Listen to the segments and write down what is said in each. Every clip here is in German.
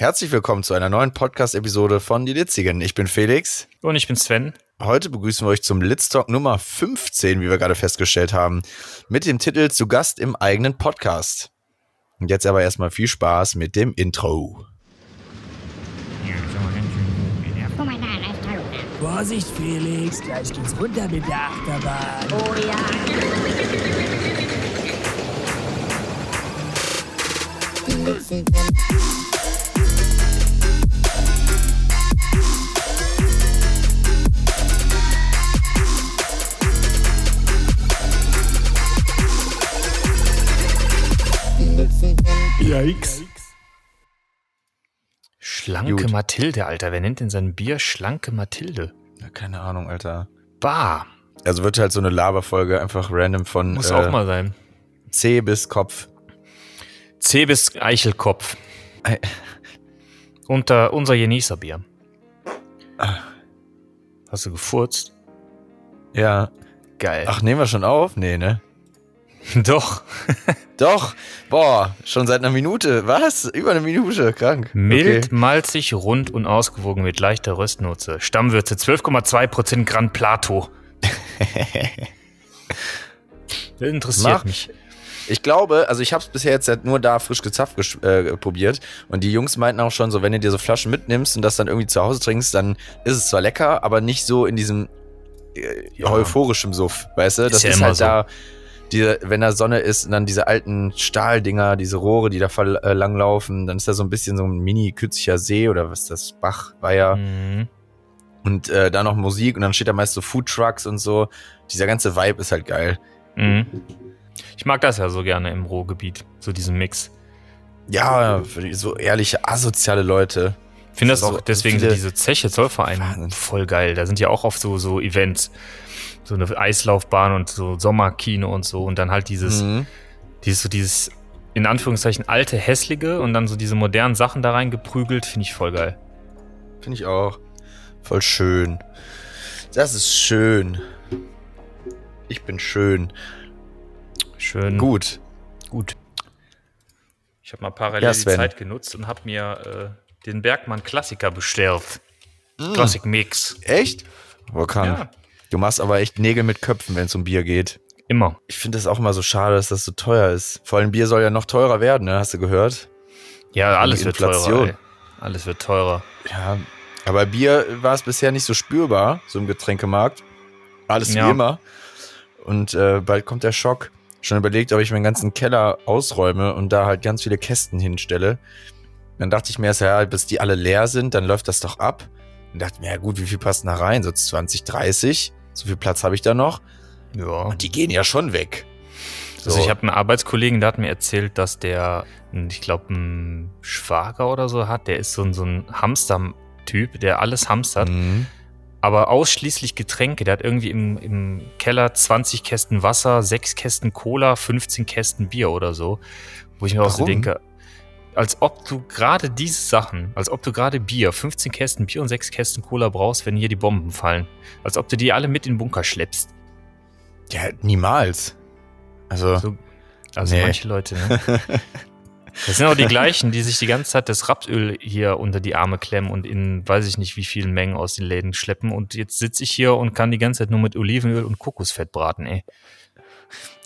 Herzlich willkommen zu einer neuen Podcast-Episode von Die Litzigen. Ich bin Felix. Und ich bin Sven. Heute begrüßen wir euch zum Litztalk Nummer 15, wie wir gerade festgestellt haben, mit dem Titel Zu Gast im eigenen Podcast. Und jetzt aber erstmal viel Spaß mit dem Intro. Vorsicht, Felix, gleich geht's runter mit der Achterbahn. Oh ja. Yikes. Schlanke Gut. Mathilde, Alter. Wer nennt denn sein Bier Schlanke Mathilde? Ja, keine Ahnung, Alter. Bah. Also wird halt so eine Laberfolge einfach random von Muss äh, auch mal sein. C bis Kopf. C bis Eichelkopf. Ei. Unter unser Genießerbier. Ah. Hast du gefurzt? Ja. Geil. Ach, nehmen wir schon auf? Nee, ne? Doch. Doch. Boah, schon seit einer Minute. Was? Über eine Minute. Krank. Mild, Okay. malzig, rund und ausgewogen mit leichter Röstnote. Stammwürze 12,2% Grand Plato. Das interessiert Mach. mich. Ich glaube, also ich habe es bisher jetzt halt nur da frisch gezapft äh, probiert und die Jungs meinten auch schon so, wenn du dir so Flaschen mitnimmst und das dann irgendwie zu Hause trinkst, dann ist es zwar lecker, aber nicht so in diesem äh, Ja. euphorischen Suff, weißt du? Das ja ist halt so. da, diese, wenn da Sonne ist und dann diese alten Stahldinger, diese Rohre, die da äh, langlaufen, dann ist da so ein bisschen so ein mini kürzlicher See oder was ist das, Bach, Weiher Mhm. und äh, da noch Musik und dann steht da meist so Food Trucks und so. Dieser ganze Vibe ist halt geil. Mhm. Ich mag das ja so gerne im Ruhrgebiet, so diesen Mix. Ja, so ehrliche, asoziale Leute. Ich finde das So auch deswegen diese Zeche Zollverein Wahnsinn. voll geil. Da sind ja auch oft so, so Events. So eine Eislaufbahn und so Sommerkino und so. Und dann halt dieses, Mhm. dieses, so dieses, in Anführungszeichen, alte, hässliche und dann so diese modernen Sachen da reingeprügelt, finde ich voll geil. Finde ich auch. Voll schön. Das ist schön. Ich bin schön. Schön. Gut. Gut. Ich habe mal parallel Ja, die. Zeit genutzt und habe mir äh, den Bergmann Klassiker bestellt. Classic Mix. Echt? Boah, krank. Ja. Du machst aber echt Nägel mit Köpfen, wenn es um Bier geht. Immer. Ich finde das auch immer so schade, dass das so teuer ist. Vor allem Bier soll ja noch teurer werden, ne? Hast du gehört? Ja, alles wird teurer. Ey. Alles wird teurer. Ja. Aber Bier war es bisher nicht so spürbar, so im Getränkemarkt. Alles Ja. wie immer. Und äh, bald kommt der Schock. Schon überlegt, ob ich meinen ganzen Keller ausräume und da halt ganz viele Kästen hinstelle. Dann dachte ich mir erst, ja, bis die alle leer sind, dann läuft das doch ab. Und dachte mir, ja gut, wie viel passt da rein? So 20, 30? So viel Platz habe ich da noch? Ja. Und die gehen ja schon weg. Also ich habe einen Arbeitskollegen, der hat mir erzählt, dass der, ich glaube, einen Schwager oder so hat. Der ist so ein, so ein Hamster-Typ, der alles hamstert, Mhm. aber ausschließlich Getränke. Der hat irgendwie im, im Keller 20 Kästen Wasser, 6 Kästen Cola, 15 Kästen Bier oder so. Wo ich mir auch so Warum? denke, als ob du gerade diese Sachen, als ob du gerade Bier, 15 Kästen Bier und 6 Kästen Cola brauchst, wenn hier die Bomben fallen. Als ob du die alle mit in den Bunker schleppst. Ja, niemals. Also, So, also Nee. manche Leute, ne? Das sind auch die gleichen, die sich die ganze Zeit das Rapsöl hier unter die Arme klemmen und in weiß ich nicht wie vielen Mengen aus den Läden schleppen. Und jetzt sitze ich hier und kann die ganze Zeit nur mit Olivenöl und Kokosfett braten, ey.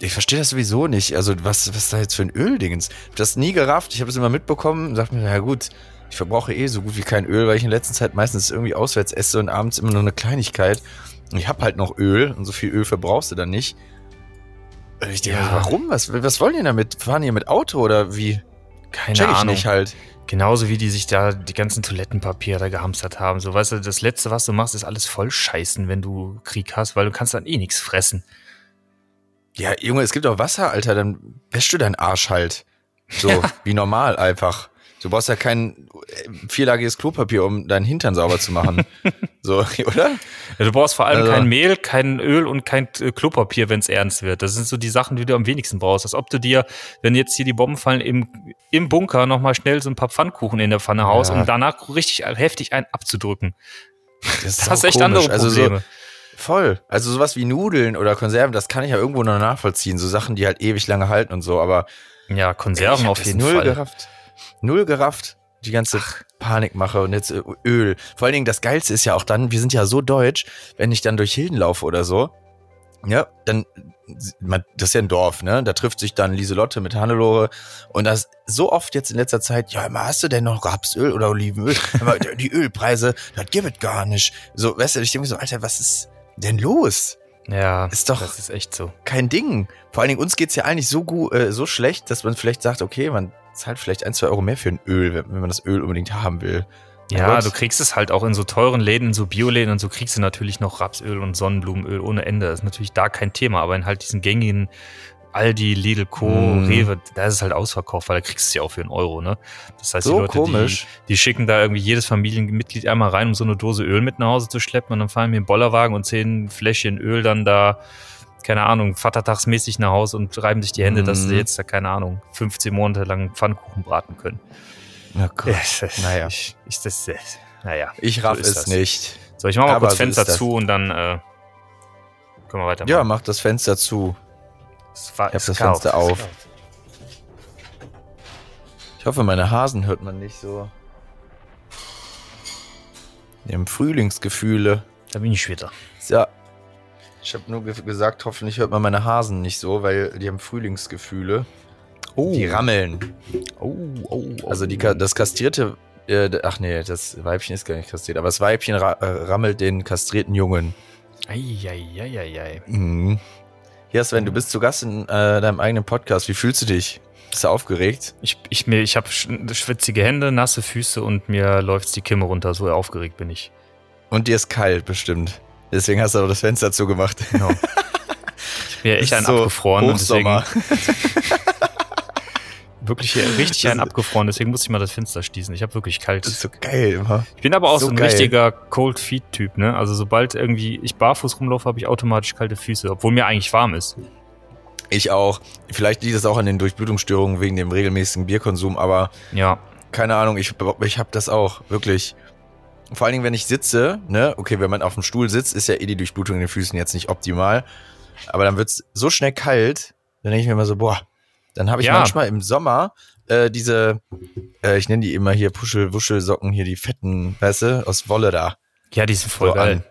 Ich verstehe das sowieso nicht. Also, was, was ist da jetzt für ein Öldingens? Ich habe das nie gerafft. Ich habe es immer mitbekommen dachte mir, ja gut, ich verbrauche eh so gut wie kein Öl, weil ich in letzter Zeit meistens irgendwie auswärts esse und abends immer nur eine Kleinigkeit. Und ich habe halt noch Öl und so viel Öl verbrauchst du dann nicht. Und ich denke, Ja. warum? Was, was wollen die damit? Fahren die mit Auto oder wie? Keine Check ich Ahnung. nicht halt. Genauso wie die sich da die ganzen Toilettenpapier da gehamstert haben. So, weißt du, das Letzte, was du machst, ist alles voll scheißen, wenn du Krieg hast, weil du kannst dann eh nichts fressen. Ja, Junge, es gibt auch Wasser, Alter, dann wäschst du deinen Arsch halt. So, wie normal einfach. Du brauchst ja kein äh, vierlagiges Klopapier, um deinen Hintern sauber zu machen. so, oder? Ja, du brauchst vor allem Also- kein Mehl, kein Öl und kein äh, Klopapier, wenn es ernst wird. Das sind so die Sachen, die du am wenigsten brauchst. Als ob du dir, wenn jetzt hier die Bomben fallen, im, im Bunker nochmal schnell so ein paar Pfannkuchen in der Pfanne haust, Ja. um danach richtig heftig einen abzudrücken. Das Da hast du echt andere Also so, Probleme. Voll. Also sowas wie Nudeln oder Konserven, das kann ich ja irgendwo noch nachvollziehen. So Sachen, die halt ewig lange halten und so, aber ja, Konserven auf jeden null Fall. gerafft. Null gerafft. die ganze Panikmache und jetzt äh, Öl. Vor allen Dingen, das Geilste ist ja auch dann, wir sind ja so deutsch, wenn ich dann durch Hilden laufe oder so, ja, dann, man, das ist ja ein Dorf, ne? Da trifft sich dann Lieselotte mit Hannelore und das so oft jetzt in letzter Zeit, ja, immer hast du denn noch Rapsöl oder Olivenöl? Aber die Ölpreise, das gibt es gar nicht. So, weißt du, ich denke mir so, Alter, was ist denn los? Ja, Ist doch- das ist echt so. Kein Ding. Vor allen Dingen, uns geht's ja eigentlich so gut, äh, so schlecht, dass man vielleicht sagt, okay, man zahlt vielleicht ein, zwei Euro mehr für ein Öl, wenn, man das Öl unbedingt haben will. Ja, du kriegst es halt auch in so teuren Läden, in so Bioläden und so kriegst du natürlich noch Rapsöl und Sonnenblumenöl ohne Ende. Das ist natürlich da kein Thema, aber in halt diesen gängigen Aldi, Lidl, Co., Mm. Rewe, da ist es halt ausverkauft, weil da kriegst du es ja auch für einen Euro, ne? Das heißt, So die Leute, komisch. Die, die schicken da irgendwie jedes Familienmitglied einmal rein, um so eine Dose Öl mit nach Hause zu schleppen und dann fahren wir einen Bollerwagen und zehn Fläschchen Öl dann da, keine Ahnung, vatertagsmäßig nach Hause und reiben sich die Hände, dass sie Mhm. jetzt da, keine Ahnung, 15 Monate lang Pfannkuchen braten können. Oh Gott. naja. Ich, ich, das, äh, naja. Ich raff So es das. nicht. So, ich mach mal Aber kurz so Fenster zu und dann äh, können wir weitermachen. Ja, mach das Fenster zu. Es war, ich hab das. Fenster auf. Ich hoffe, meine Hasen hört man nicht so. Die haben Frühlingsgefühle. Da bin ich wieder. Ja. Ich habe nur ge gesagt, hoffentlich hört man meine Hasen nicht so, weil die haben Frühlingsgefühle. Die rammeln. Oh, oh, oh. Also die, das kastrierte, äh, ach nee, das Weibchen ist gar nicht kastriert, aber das Weibchen ra äh, rammelt den kastrierten Jungen. Eieieiei. Mhm. Ja, Sven, du bist zu Gast in äh, deinem eigenen Podcast. Wie fühlst du dich? Bist du aufgeregt? Ich, ich, mir- ich habe schwitzige Hände, nasse Füße und mir läuft die Kimme runter. So aufgeregt bin ich. Und dir ist kalt, bestimmt. Deswegen hast du auch das Fenster zugemacht. Genau. Ich bin ja echt ein so abgefroren. Hochsommer. wirklich hier richtig Das ein abgefroren. Deswegen muss ich mal das Fenster schließen. Ich habe wirklich kalt. Das ist so geil immer. Ich bin aber auch so, so ein geil. richtiger Cold Feet Typ, ne? Also sobald irgendwie ich barfuß rumlaufe, habe ich automatisch kalte Füße, obwohl mir eigentlich warm ist. Ich auch. Vielleicht liegt es auch an den Durchblutungsstörungen wegen dem regelmäßigen Bierkonsum, aber Ja. keine Ahnung, ich, ich habe das auch, wirklich. Vor allen Dingen, wenn ich sitze, ne, okay, wenn man auf dem Stuhl sitzt, ist ja eh die Durchblutung in den Füßen jetzt nicht optimal. Aber dann wird's so schnell kalt, dann denke ich mir immer so, boah, dann habe ich Ja. manchmal im Sommer äh, diese, äh, ich nenne die immer hier Puschel-Wuschel-Socken, hier die fetten, weißt du, aus Wolle da. Ja, die sind voll So geil. an.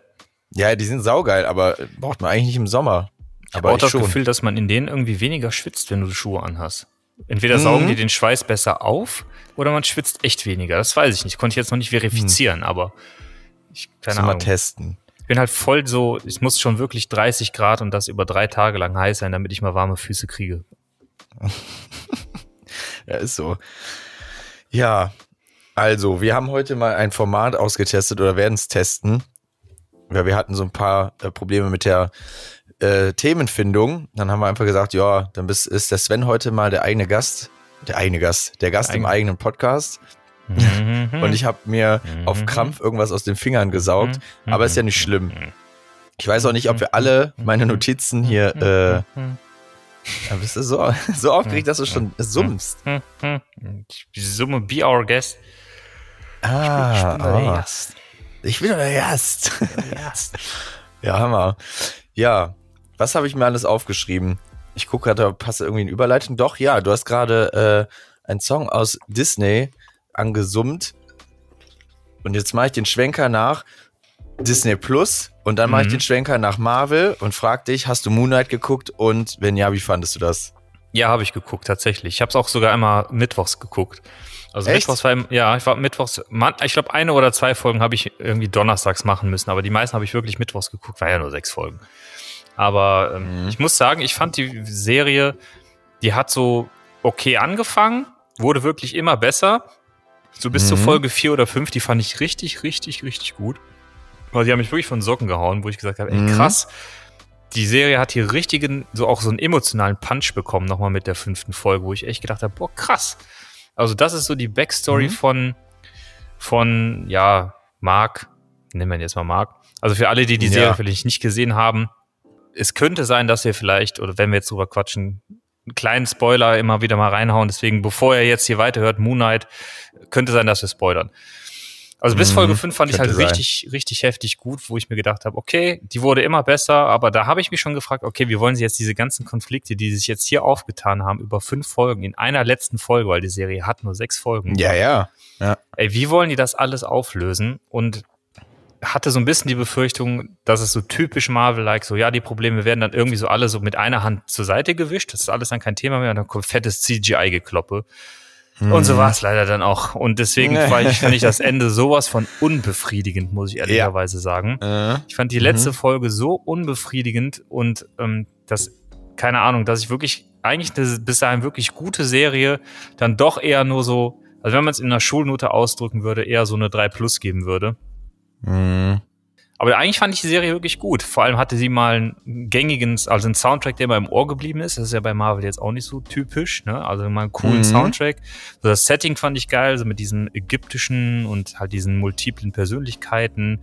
Ja, die sind saugeil, aber braucht man eigentlich nicht im Sommer. Ich habe Aber auch ich das schon. Gefühl, dass man in denen irgendwie weniger schwitzt, wenn du Schuhe anhast. Entweder Mhm. saugen die den Schweiß besser auf oder man schwitzt echt weniger. Das weiß ich nicht. Konnte ich jetzt noch nicht verifizieren, aber ich, keine mal testen. Ich bin halt voll so, es muss schon wirklich 30 Grad und das über drei Tage lang heiß sein, damit ich mal warme Füße kriege. Ja, ist so. Ja, also, wir haben heute mal ein Format ausgetestet oder werden es testen. Weil wir hatten so ein paar äh, Probleme mit der äh, Themenfindung. Dann haben wir einfach gesagt, ja, dann bist, ist der Sven heute mal der eigene Gast. Der eigene Gast. Der Gast Der im eigene. eigenen Podcast. Mhm. Und ich habe mir Mhm. auf Krampf irgendwas aus den Fingern gesaugt. Mhm. Aber ist ja nicht schlimm. Ich weiß auch nicht, ob wir alle meine Notizen hier. Äh, ja, bist du so, so aufgeregt, dass du schon summst. Ich summe Be Our Guest. Ah, ich bin der ah. Gast. Ich bin. Der Gast. Ja, Hammer. Ja, was habe ich mir alles aufgeschrieben? Ich gucke gerade, da passt irgendwie eine Überleitung. Doch, ja, du hast gerade äh, einen Song aus Disney angesummt. Und jetzt mache ich den Schwenker nach Disney Plus und dann mache ich Mhm. den Schwenker nach Marvel und frag dich, hast du Moonlight geguckt und wenn ja, wie fandest du das? Ja, habe ich geguckt, tatsächlich. Ich habe es auch sogar einmal mittwochs geguckt. Also Echt? mittwochs war, im- ja, ich war mittwochs, man, ich glaube eine oder zwei Folgen habe ich irgendwie donnerstags machen müssen, aber die meisten habe ich wirklich mittwochs geguckt, war ja nur sechs Folgen. Aber ähm, Mhm. ich muss sagen, ich fand die Serie, die hat so okay angefangen, wurde wirklich immer besser. So bis zur Mhm. Folge vier oder fünf, die fand ich richtig, richtig, richtig gut. Die haben mich wirklich von Socken gehauen, wo ich gesagt habe, ey, Mhm. krass, die Serie hat hier richtigen, so auch so einen emotionalen Punch bekommen, nochmal mit der fünften Folge, wo ich echt gedacht habe, boah, krass. Also das ist so die Backstory Mhm. von, von, ja, Mark, nennen wir ihn jetzt mal Mark. Also für alle, die die Ja. Serie vielleicht nicht gesehen haben, es könnte sein, dass wir vielleicht, oder wenn wir jetzt drüber quatschen, einen kleinen Spoiler immer wieder mal reinhauen. Deswegen, bevor ihr jetzt hier weiterhört, Moon Knight, könnte sein, dass wir spoilern. Also bis Mhm, Folge 5 fand ich halt sein. richtig, richtig heftig gut, wo ich mir gedacht habe, okay, die wurde immer besser, aber da habe ich mich schon gefragt, okay, wie wollen sie jetzt diese ganzen Konflikte, die sich jetzt hier aufgetan haben, über fünf Folgen, in einer letzten Folge, weil die Serie hat nur sechs Folgen. Ja, ja. Ey, wie wollen die das alles auflösen? Und hatte so ein bisschen die Befürchtung, dass es so typisch Marvel-like, so ja, die Probleme werden dann irgendwie so alle so mit einer Hand zur Seite gewischt, das ist alles dann kein Thema mehr und dann kommt fettes CGI-Gekloppe. Und Mhm. so war es leider dann auch. Und deswegen war ich, fand ich das Ende sowas von unbefriedigend, muss ich ehrlicherweise sagen. Äh, Ich fand die letzte Folge so unbefriedigend und ähm, das, keine Ahnung, dass ich wirklich, eigentlich eine bis dahin wirklich gute Serie dann doch eher nur so, also wenn man es in einer Schulnote ausdrücken würde, eher so eine 3 Plus geben würde. mh. Aber eigentlich fand ich die Serie wirklich gut. Vor allem hatte sie mal einen gängigen, also einen Soundtrack, der mal im Ohr geblieben ist. Das ist ja bei Marvel jetzt auch nicht so typisch, ne? Also mal einen coolen Mhm. Soundtrack. So das Setting fand ich geil, so mit diesen ägyptischen und halt diesen multiplen Persönlichkeiten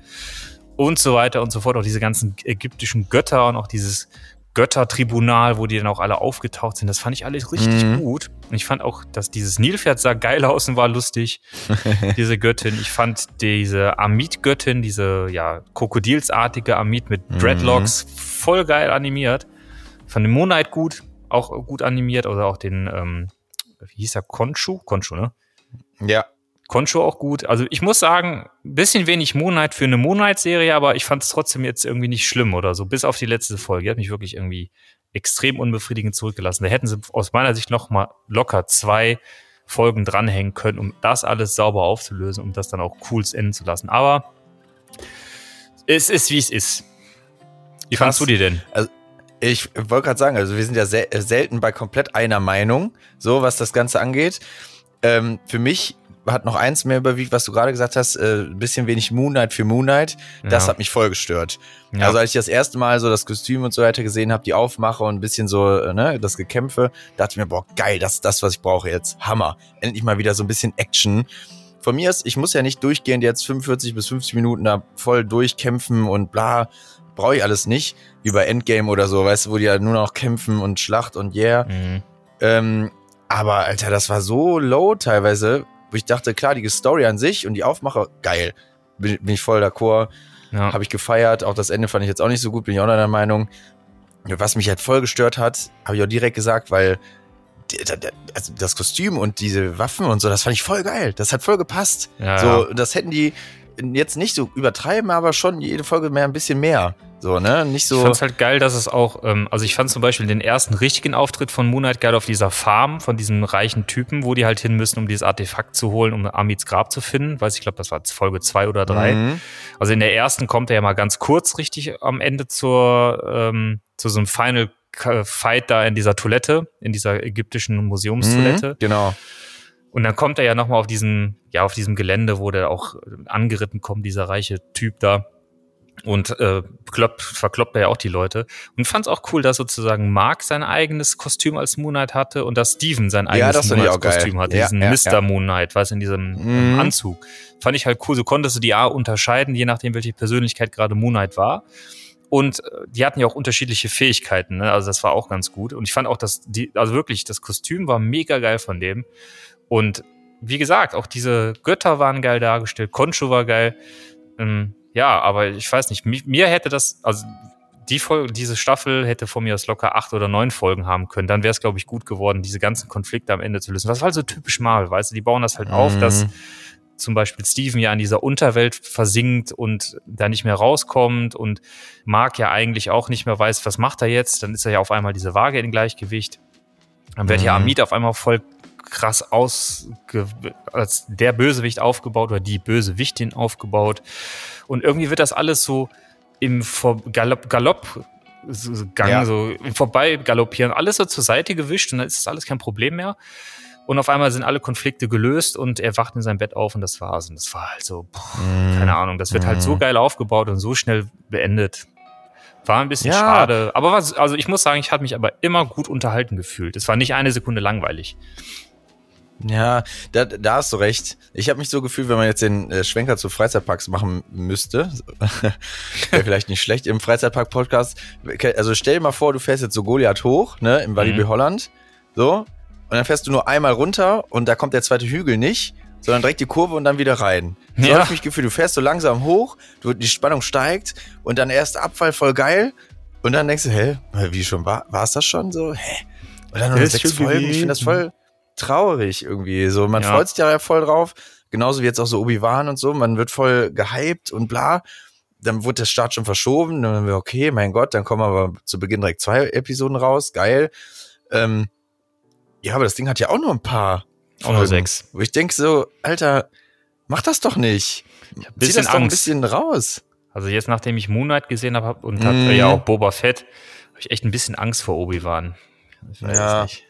und so weiter und so fort. Auch diese ganzen ägyptischen Götter und auch dieses Göttertribunal, wo die dann auch alle aufgetaucht sind. Das fand ich alles richtig Mhm. gut. Und ich fand auch, dass dieses Nilpferd sah geil aus und war lustig. diese Göttin. Ich fand diese Amit-Göttin, diese ja krokodilsartige Amit mit Mhm. Dreadlocks, voll geil animiert. Ich fand den Moonlight gut, auch gut animiert. Oder auch den, ähm, wie hieß der, Konshu? Konshu, ne? Ja. Concho auch gut. Also ich muss sagen, ein bisschen wenig Moonlight für eine Moonlight-Serie, aber ich fand es trotzdem jetzt irgendwie nicht schlimm oder so. Bis auf die letzte Folge. Die hat mich wirklich irgendwie extrem unbefriedigend zurückgelassen. Da hätten sie aus meiner Sicht noch mal locker zwei Folgen dranhängen können, um das alles sauber aufzulösen, um das dann auch cool enden zu lassen. Aber es ist, wie es ist. Wie Krass. fandst du die denn? Ich wollte gerade sagen, also wir sind ja sel selten bei komplett einer Meinung, so was das Ganze angeht. Ähm, für mich hat noch eins mehr überwiegt, was du gerade gesagt hast, äh, ein bisschen wenig Moonlight für Moonlight. Das Ja. hat mich voll gestört. Ja. Also als ich das erste Mal so das Kostüm und so weiter gesehen habe, die Aufmache und ein bisschen so, äh, ne, das Gekämpfe, dachte ich mir, boah, geil, das ist das, was ich brauche jetzt. Hammer. Endlich mal wieder so ein bisschen Action. Von mir ist, ich muss ja nicht durchgehend jetzt 45 bis 50 Minuten da voll durchkämpfen und bla. Brauche ich alles nicht. Wie bei Endgame oder so, weißt du, wo die ja nur noch kämpfen und Schlacht und yeah. Mhm. Ähm, aber Alter, das war so low teilweise, wo ich dachte, klar, die Story an sich und die Aufmache, geil. Bin, bin ich voll d'accord. Ja. Habe ich gefeiert. Auch das Ende fand ich jetzt auch nicht so gut, bin ich auch der Meinung. Was mich halt voll gestört hat, habe ich auch direkt gesagt, weil also das Kostüm und diese Waffen und so, das fand ich voll geil. Das hat voll gepasst. Ja, so, das hätten die jetzt nicht so übertreiben, aber schon jede Folge mehr ein bisschen mehr. So, ne? Nicht Ich so. fand's halt geil, dass es auch, ähm, also ich fand zum Beispiel den ersten richtigen Auftritt von Moonlight geil auf dieser Farm von diesem reichen Typen, wo die halt hin müssen, um dieses Artefakt zu holen, um Amids Grab zu finden. Weiß ich glaube, das war Folge zwei oder drei. Mhm. Also in der ersten kommt er ja mal ganz kurz richtig am Ende zur, ähm, zu so einem Final Fight da in dieser Toilette, in dieser ägyptischen Museumstoilette. Mhm, genau. Und dann kommt er ja nochmal auf diesem, ja, auf diesem Gelände, wo der auch angeritten kommt, dieser reiche Typ da. Und äh, kloppt, verkloppt er ja auch die Leute. Und fand es auch cool, dass sozusagen Mark sein eigenes Kostüm als Moonlight hatte und dass Steven sein Ja, eigenes auch geil. Moonlight-Kostüm hatte, Ja, diesen ja, Mr. ja. Moonlight, was in diesem Mhm. Anzug. Fand ich halt cool. So konntest du die A unterscheiden, je nachdem, welche Persönlichkeit gerade Moonlight war. Und äh, die hatten ja auch unterschiedliche Fähigkeiten, ne? also das war auch ganz gut. Und ich fand auch, dass die, also wirklich, das Kostüm war mega geil von dem. Und wie gesagt, auch diese Götter waren geil dargestellt, Concho war geil. Ähm, ja, aber ich weiß nicht, mi- mir hätte das, also die Folge, diese Staffel hätte von mir aus locker acht oder neun Folgen haben können. Dann wäre es, glaube ich, gut geworden, diese ganzen Konflikte am Ende zu lösen. Das war halt so typisch Marvel, weißt du, die bauen das halt auf, Mhm. dass zum Beispiel Steven ja in dieser Unterwelt versinkt und da nicht mehr rauskommt und Mark ja eigentlich auch nicht mehr weiß, was macht er jetzt. Dann ist er ja auf einmal diese Waage in Gleichgewicht. Dann wird ja Mhm. Amit auf einmal voll krass ausge als der Bösewicht aufgebaut oder die Bösewichtin aufgebaut. Und irgendwie wird das alles so im Vor Galopp, Galopp Gang, Ja. so im Vorbei galoppieren, alles so zur Seite gewischt und dann ist das alles kein Problem mehr. Und auf einmal sind alle Konflikte gelöst und er wacht in seinem Bett auf und das war's. Und das war halt so, pff, Mhm. keine Ahnung, das wird halt so geil aufgebaut und so schnell beendet. War ein bisschen Ja. schade. Aber was, also ich muss sagen, ich habe mich aber immer gut unterhalten gefühlt. Es war nicht eine Sekunde langweilig. Ja, da, da hast du recht. Ich habe mich so gefühlt, wenn man jetzt den äh, Schwenker zu Freizeitparks machen müsste, wäre vielleicht nicht schlecht im Freizeitpark-Podcast. Also stell dir mal vor, du fährst jetzt so Goliath hoch, ne, im Walibi Mhm. Holland, so, und dann fährst du nur einmal runter und da kommt der zweite Hügel nicht, sondern direkt die Kurve und dann wieder rein. So Ja. hab ich mich gefühlt. Du fährst so langsam hoch, du, die Spannung steigt und dann erst Abfall voll geil. Und dann denkst du, hä, wie schon, war es das schon so? Hä? Und dann noch sechs Folgen. Ich finde das voll traurig irgendwie. So, man Ja. freut sich da ja voll drauf. Genauso wie jetzt auch so Obi-Wan und so. Man wird voll gehypt und bla. Dann wurde der Start schon verschoben. Dann haben wir, okay, mein Gott, dann kommen aber zu Beginn direkt zwei Episoden raus. Geil. Ähm, ja, aber das Ding hat ja auch nur ein paar. Auch nur sechs. Wo ich denke so, Alter, mach das doch nicht. Zieh bisschen das doch ein bisschen raus. Also jetzt, nachdem ich Moon Knight gesehen habe hab- und Mhm. hat, äh, ja auch Boba Fett, habe ich echt ein bisschen Angst vor Obi-Wan. Ich weiß Ja. es nicht.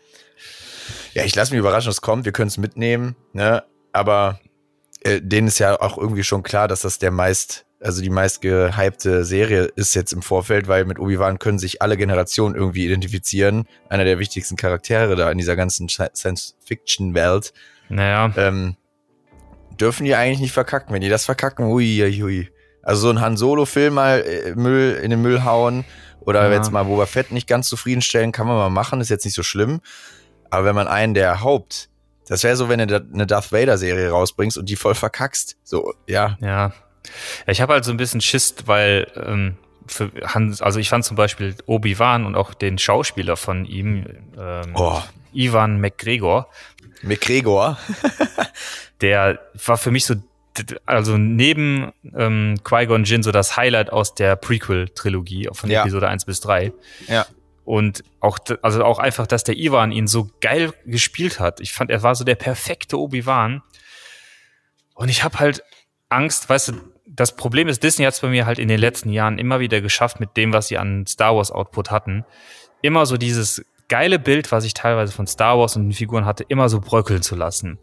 Ja, ich lasse mich überraschen, was kommt. Wir können es mitnehmen, ne? Aber äh, denen ist ja auch irgendwie schon klar, dass das der meist, also die meist gehypte Serie ist jetzt im Vorfeld, weil mit Obi-Wan können sich alle Generationen irgendwie identifizieren. Einer der wichtigsten Charaktere da in dieser ganzen Science-Fiction-Welt. Naja, Ähm, dürfen die eigentlich nicht verkacken. Wenn die das verkacken, ui, ui, ui. Also so ein Han Solo-Film mal äh, Müll in den Müll hauen oder Ja. jetzt mal Boba Fett nicht ganz zufriedenstellen, kann man mal machen, ist jetzt nicht so schlimm. Aber wenn man einen der Haupt, das wäre so, wenn du eine Darth Vader-Serie rausbringst und die voll verkackst. So, ja. ja. ich habe halt so ein bisschen Schiss, weil ähm, für Han, also ich fand zum Beispiel Obi-Wan und auch den Schauspieler von ihm, ähm, Oh, Ivan McGregor, McGregor. der war für mich so, also neben ähm, Qui-Gon Jinn so das Highlight aus der Prequel-Trilogie von Ja. Episode 1 bis 3. Ja. Und auch, also auch einfach, dass der Ivan ihn so geil gespielt hat. Ich fand, er war so der perfekte Obi-Wan. Und ich habe halt Angst, weißt du, das Problem ist, Disney hat es bei mir halt in den letzten Jahren immer wieder geschafft, mit dem, was sie an Star Wars Output hatten, immer so dieses geile Bild, was ich teilweise von Star Wars und den Figuren hatte, immer so bröckeln zu lassen.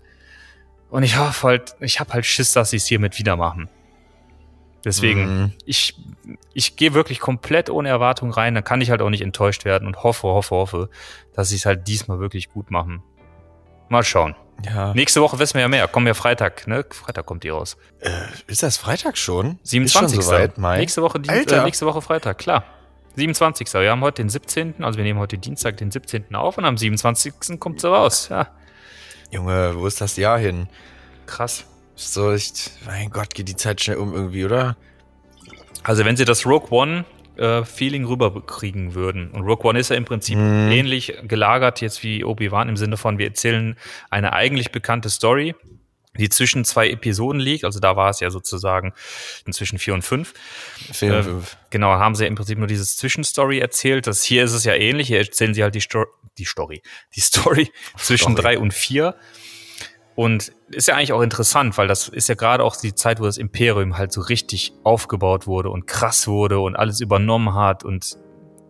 Und ich hoffe halt, ich habe halt Schiss, dass sie es hiermit wieder machen. Deswegen, Mhm. ich, ich gehe wirklich komplett ohne Erwartung rein, dann kann ich halt auch nicht enttäuscht werden und hoffe, hoffe, hoffe, dass sie es halt diesmal wirklich gut machen. Mal schauen. Ja. Nächste Woche wissen wir ja mehr. Kommen ja Freitag, ne? Freitag kommt die raus. Äh, ist das Freitag schon? 27. Ist schon soweit, Mai? Nächste Woche, Dien- Alter. äh, nächste Woche Freitag, klar. 27. Wir haben heute den 17., also wir nehmen heute Dienstag den 17. auf und am 27. kommt sie raus. Ja, Junge, wo ist das Jahr hin? krass. So echt, mein Gott, geht die Zeit schnell um irgendwie, oder? Also wenn sie das Rogue One äh, Feeling rüberkriegen würden. Und Rogue One ist ja im Prinzip Mhm. ähnlich gelagert jetzt wie Obi-Wan im Sinne von, wir erzählen eine eigentlich bekannte Story, die zwischen zwei Episoden liegt. Also da war es ja sozusagen inzwischen vier und fünf. Vier, Äh, fünf. Genau, haben sie ja im Prinzip nur dieses Zwischenstory erzählt. Das hier ist es ja ähnlich. Hier erzählen sie halt die, Sto die Story, die Story zwischen Story. drei und vier. Und ist ja eigentlich auch interessant, weil das ist ja gerade auch die Zeit, wo das Imperium halt so richtig aufgebaut wurde und krass wurde und alles übernommen hat. Und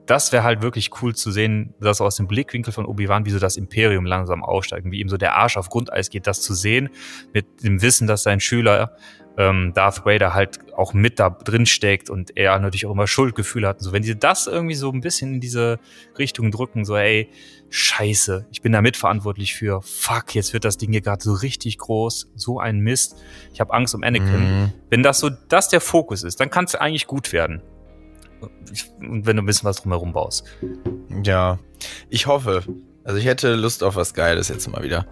das wäre halt wirklich cool zu sehen, dass aus dem Blickwinkel von Obi-Wan, wie so das Imperium langsam aufsteigt, wie ihm so der Arsch auf Grundeis geht, das zu sehen, mit dem Wissen, dass sein Schüler ähm, Darth Vader halt auch mit da drin steckt und er natürlich auch immer Schuldgefühle hat. Und so, wenn sie das irgendwie so ein bisschen in diese Richtung drücken, so, ey, scheiße, ich bin da mitverantwortlich für, fuck, jetzt wird das Ding hier gerade so richtig groß, so ein Mist, ich habe Angst um Anakin. Mhm. Wenn das so, das der Fokus ist, dann kann es eigentlich gut werden. Und wenn du ein bisschen was drumherum baust. Ja, ich hoffe. Also ich hätte Lust auf was Geiles jetzt mal wieder.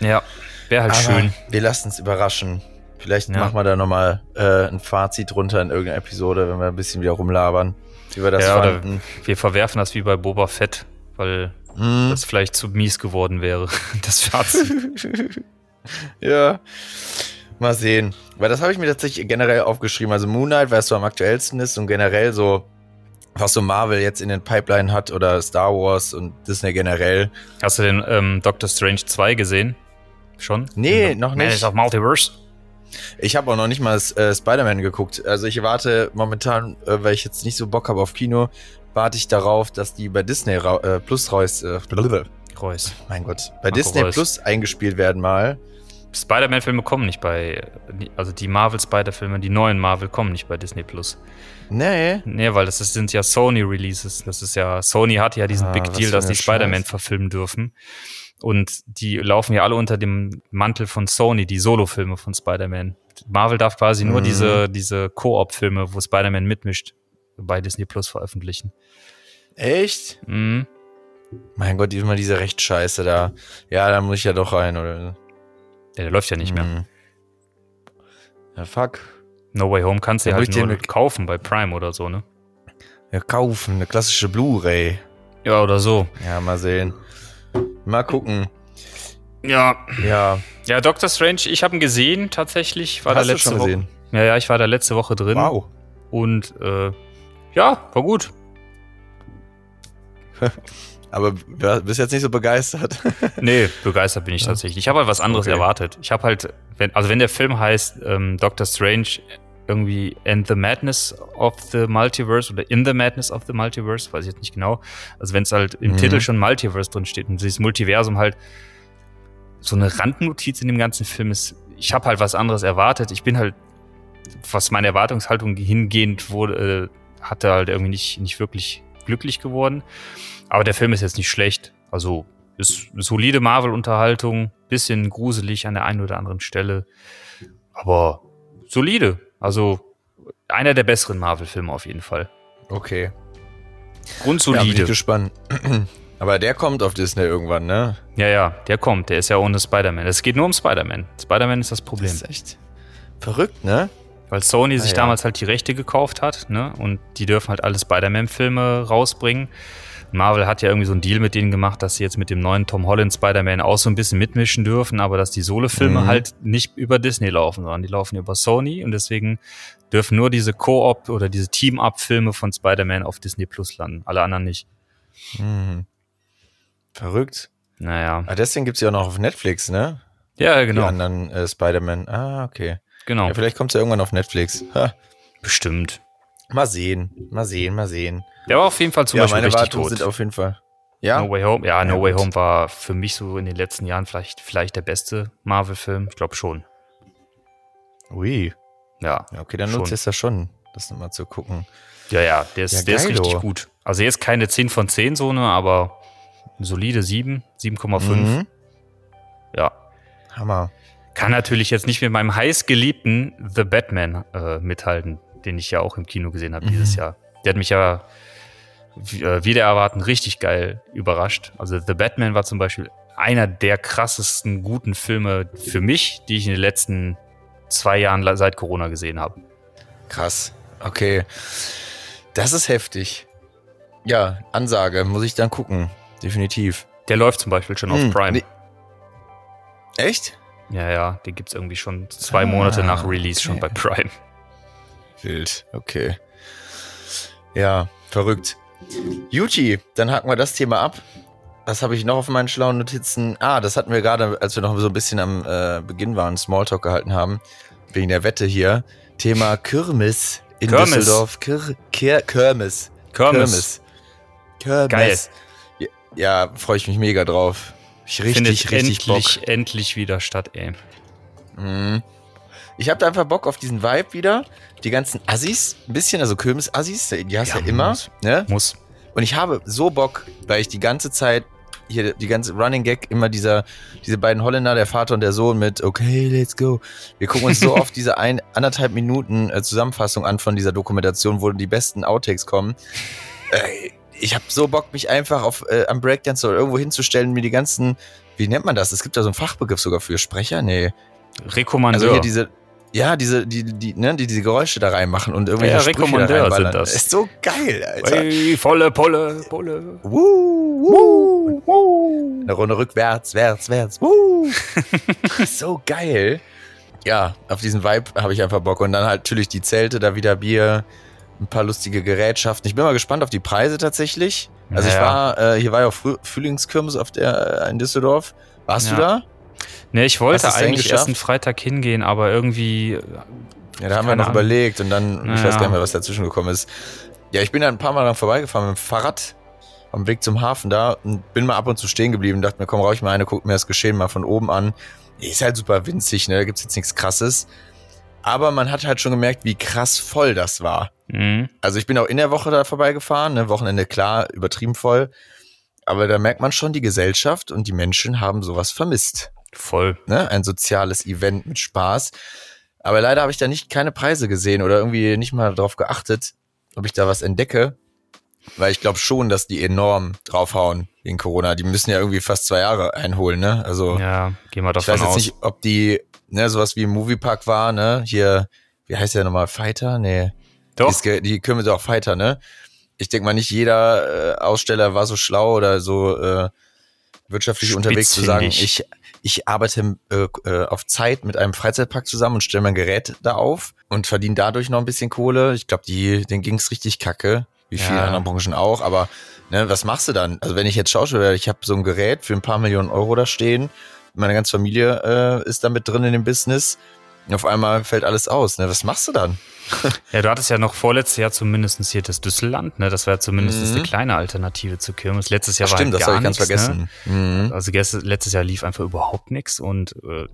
Ja, wäre halt Aber schön. Wir lassen uns überraschen. Vielleicht Ja. machen wir da nochmal äh, ein Fazit runter in irgendeiner Episode, wenn wir ein bisschen wieder rumlabern, wie wir das Ja, fanden. Wir verwerfen das wie bei Boba Fett, weil Mhm. das vielleicht zu mies geworden wäre. Das Fazit. ja. Mal sehen. Weil das habe ich mir tatsächlich generell aufgeschrieben. Also Moonlight, weil es so am aktuellsten ist und generell so, was so Marvel jetzt in den Pipeline hat oder Star Wars und Disney generell. Hast du den ähm, Doctor Strange 2 gesehen? Schon? Nee, Den- noch nicht. is of Multiverse. Ich habe auch noch nicht mal äh, Spider-Man geguckt. Also ich warte momentan, äh, weil ich jetzt nicht so Bock habe auf Kino, warte ich darauf, dass die bei Disney äh, Plus raus, äh. Reus. mein Gott, bei Marco Disney Reus. Plus eingespielt werden mal. Spider-Man-Filme kommen nicht bei, also die Marvel-Spider-Filme, die neuen Marvel kommen nicht bei Disney Plus. Nee. Nee, weil das sind ja Sony-Releases. Das ist ja, Sony hat ja diesen Ah, Big Deal, dass die Spider-Man verfilmen dürfen. Und die laufen ja alle unter dem Mantel von Sony, die Solo-Filme von Spider-Man. Marvel darf quasi nur Mhm. diese, diese Koop-Filme, wo Spider-Man mitmischt, bei Disney Plus veröffentlichen. Echt? Mhm. Mein Gott, immer diese Rechtscheiße da. Ja, da muss ich ja doch rein, oder? Ja, der läuft ja nicht mehr. Hm. Ja, fuck. No Way Home kannst du Ja, halt nur kaufen bei Prime oder so, ne? Ja, kaufen, eine klassische Blu-ray. Ja, oder so. Ja, mal sehen. Mal gucken. Ja. Ja, Ja, Doctor Strange, ich habe ihn gesehen, tatsächlich. War hast da du letzte schon Woche. gesehen? Ja, ja, ich war da letzte Woche drin. Wow. Und äh, ja, war gut. Aber du bist jetzt nicht so begeistert. Nee, begeistert bin ich tatsächlich. Ich habe halt was anderes Okay. erwartet. Ich habe halt, wenn, also wenn der Film heißt ähm, Doctor Strange irgendwie and the Madness of the Multiverse oder in the Madness of the Multiverse, weiß ich jetzt nicht genau. Also wenn es halt im Mhm. Titel schon Multiverse drin steht und dieses Multiversum halt so eine Randnotiz in dem ganzen Film ist, ich habe halt was anderes erwartet. Ich bin halt, was meine Erwartungshaltung hingehend wurde, äh, hatte halt irgendwie nicht, nicht wirklich glücklich geworden. Aber der Film ist jetzt nicht schlecht. Also ist solide Marvel-Unterhaltung, bisschen gruselig an der einen oder anderen Stelle, aber solide. Also einer der besseren Marvel-Filme auf jeden Fall. Okay. Ja, bin ich Grundsolide. gespannt. Aber der kommt auf Disney irgendwann, ne? Ja, ja, der kommt. Der ist ja ohne Spider-Man. Es geht nur um Spider-Man. Spider-Man ist das Problem. Das ist echt verrückt, ne? Weil Sony sich ja. damals halt die Rechte gekauft hat, ne? Und die dürfen halt alle Spider-Man-Filme rausbringen. Marvel hat ja irgendwie so einen Deal mit denen gemacht, dass sie jetzt mit dem neuen Tom Holland Spider-Man auch so ein bisschen mitmischen dürfen, aber dass die Solo-Filme Mhm. halt nicht über Disney laufen, sondern die laufen über Sony und deswegen dürfen nur diese Co-op oder diese Team-Up-Filme von Spider-Man auf Disney Plus landen. Alle anderen nicht. Mhm. Verrückt. Naja. Ah, deswegen gibt's ja auch noch auf Netflix, ne? Ja, Die genau. anderen äh, Spider-Man. Ah, okay. Genau. Ja, vielleicht kommt's ja irgendwann auf Netflix. Ha. Bestimmt. Mal sehen. Mal sehen, mal sehen. Der war auf jeden Fall zum ja, Beispiel meine richtig tot. sind auf jeden Fall. Ja? No Way Home, ja, No Ja, Way. Home war für mich so in den letzten Jahren vielleicht, vielleicht der beste Marvel-Film. Ich glaube schon. Ui. Ja. Ja, okay, dann Schon. nutzt es ja schon, das nochmal zu gucken. Ja, ja, der ist, Ja, der ist richtig gut. Also jetzt keine 10 von 10 so, ne, aber eine solide 7, 7,5. Mhm. Ja. Hammer. Kann natürlich jetzt nicht mit meinem heißgeliebten The Batman äh, mithalten, den ich ja auch im Kino gesehen habe dieses Mhm. Jahr. Der hat mich ja äh, wieder erwarten richtig geil überrascht. Also The Batman war zum Beispiel einer der krassesten guten Filme für mich, die ich in den letzten zwei Jahren seit Corona gesehen habe. Krass. Okay. Das ist heftig. Ja, Ansage, muss ich dann gucken. Definitiv. Der läuft zum Beispiel schon auf Hm, Prime. nee. Echt? Ja, ja, den gibt's irgendwie schon zwei Ah, Monate nach Release schon bei okay. Prime. Wild. Okay. Ja, verrückt. Juti, dann haken wir das Thema ab. Was habe ich noch auf meinen schlauen Notizen? Ah, das hatten wir gerade, als wir noch so ein bisschen am äh, Beginn waren, Smalltalk gehalten haben, wegen der Wette hier. Thema Kirmes in Kirmes. Düsseldorf. Kir Kir Kirmes. Kirmes. Kirmes. Geil. Ja, ja freue ich mich mega drauf. Ich richtig, Findet richtig Bock. endlich, endlich wieder statt, ey. Mhm. Ich habe da einfach Bock auf diesen Vibe wieder. Die ganzen Assis, ein bisschen, also Kirmes-Assis, die hast du Ja, ja immer. muss. Ne? Muss. Und ich habe so Bock, weil ich die ganze Zeit hier die ganze Running Gag immer dieser diese beiden Holländer, der Vater und der Sohn mit Okay, let's go. Wir gucken uns so oft diese ein anderthalb Minuten äh, Zusammenfassung an von dieser Dokumentation, wo die besten Outtakes kommen. Äh, ich habe so Bock, mich einfach auf äh, am Breakdance oder irgendwo hinzustellen, mir die ganzen, wie nennt man das? Es gibt da so einen Fachbegriff sogar für Sprecher, nee. Rekommandeur. Also hier diese, ja, diese, die, die, ne, die diese Geräusche da reinmachen und irgendwelche Ja, Sprüche da Rekommandeur reinballern. sind das. Ist so geil, Alter. Ey, volle Polle, Polle. Woo, woo, woo. Eine Runde rückwärts, wärts, wärts. Woo. so geil. Ja, auf diesen Vibe habe ich einfach Bock. Und dann halt natürlich die Zelte, da wieder Bier, ein paar lustige Gerätschaften. Ich bin mal gespannt auf die Preise tatsächlich. Also ich Ja. war, äh, hier war ja auch Früh Frühlingskirmes auf der, äh, in Düsseldorf. Warst Ja. du da? Ne, ich wollte eigentlich erst einen Freitag hingehen, aber irgendwie. Ja, da haben wir noch Ahnung. überlegt und dann, ich Ja. weiß gar nicht mehr, was dazwischen gekommen ist. Ja, ich bin da ein paar Mal dran vorbeigefahren mit dem Fahrrad am Weg zum Hafen da und bin mal ab und zu stehen geblieben und dachte mir, komm, rauch ich mal eine, guck mir das Geschehen mal von oben an. Ist halt super winzig, ne? Da gibt's jetzt nichts krasses. Aber man hat halt schon gemerkt, wie krass voll das war. Mh, Also ich bin auch in der Woche da vorbeigefahren, ne? Wochenende klar, übertrieben voll. Aber da merkt man schon, die Gesellschaft und die Menschen haben sowas vermisst voll. ne? ein soziales Event mit Spaß. Aber leider habe ich da nicht keine Preise gesehen oder irgendwie nicht mal darauf geachtet, ob ich da was entdecke. Weil ich glaube schon, dass die enorm draufhauen wegen Corona. Die müssen ja irgendwie fast zwei Jahre einholen, ne? Also Ja, gehen wir ich davon weiß jetzt aus. nicht, ob die, ne, sowas wie im Moviepark war, ne? Hier, wie heißt der nochmal? Fighter? Nee. Doch, Die, die kümmern sich auch Fighter, ne? Ich denke mal, nicht jeder äh, Aussteller war so schlau oder so äh, wirtschaftlich unterwegs zu sagen, ich. Ich, arbeite äh, äh, auf Zeit mit einem Freizeitpark zusammen und stelle mein Gerät da auf und verdiene dadurch noch ein bisschen Kohle. Ich glaube, die, denen ging's richtig kacke, wie Ja. vielen anderen Branchen auch. Aber ne, was machst du dann? Also wenn ich jetzt Schauspieler wäre, ich habe so ein Gerät für ein paar Millionen Euro da stehen, meine ganze Familie äh, ist damit drin in dem Business. Auf einmal fällt alles aus. Ne? Was machst du dann? ja, du hattest ja noch vorletztes Jahr zumindest hier das Düsselland, ne? Das war ja zumindest Mhm. eine kleine Alternative zu Kirmes. Letztes Jahr Ach, war stimmt, halt das gar habe ich ganz nichts, vergessen. Ne? Mhm. Also letztes Jahr lief einfach überhaupt nichts und äh,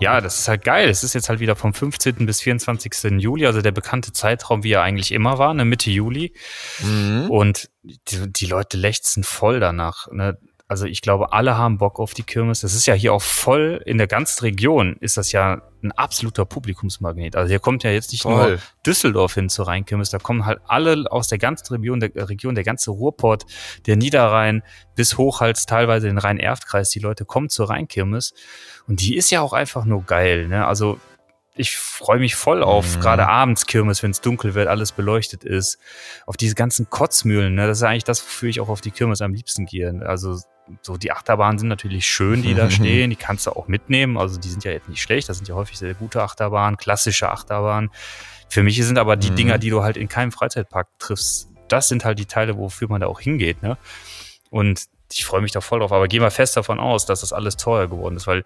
ja, das ist halt geil. Es ist jetzt halt wieder vom 15. bis 24. Juli, also der bekannte Zeitraum, wie er eigentlich immer war, ne, Mitte Juli. Mhm. Und die, die Leute lechzen voll danach. Ne? Also ich glaube, alle haben Bock auf die Kirmes. Das ist ja hier auch voll, in der ganzen Region ist das ja ein absoluter Publikumsmagnet. Also hier kommt ja jetzt nicht nur Voll. Düsseldorf hin zur Rheinkirmes, da kommen halt alle aus der ganzen Region, der Region, der ganze Ruhrpott, der Niederrhein bis hoch halt teilweise den Rhein-Erft-Kreis. Die Leute kommen zur Rheinkirmes und die ist ja auch einfach nur geil. Ne? Also ich freue mich voll auf Mhm. gerade abends Kirmes, wenn es dunkel wird, alles beleuchtet ist. Auf diese ganzen Kotzmühlen. Ne? Das ist eigentlich das, wofür ich auch auf die Kirmes am liebsten gehe. Also so die Achterbahnen sind natürlich schön, die da stehen. Die kannst du auch mitnehmen. Also die sind ja jetzt nicht schlecht. Das sind ja häufig sehr gute Achterbahnen, klassische Achterbahnen. Für mich sind aber die Mhm. Dinger, die du halt in keinem Freizeitpark triffst, das sind halt die Teile, wofür man da auch hingeht. Ne? Und ich freue mich da voll drauf. Aber geh mal fest davon aus, dass das alles teuer geworden ist, weil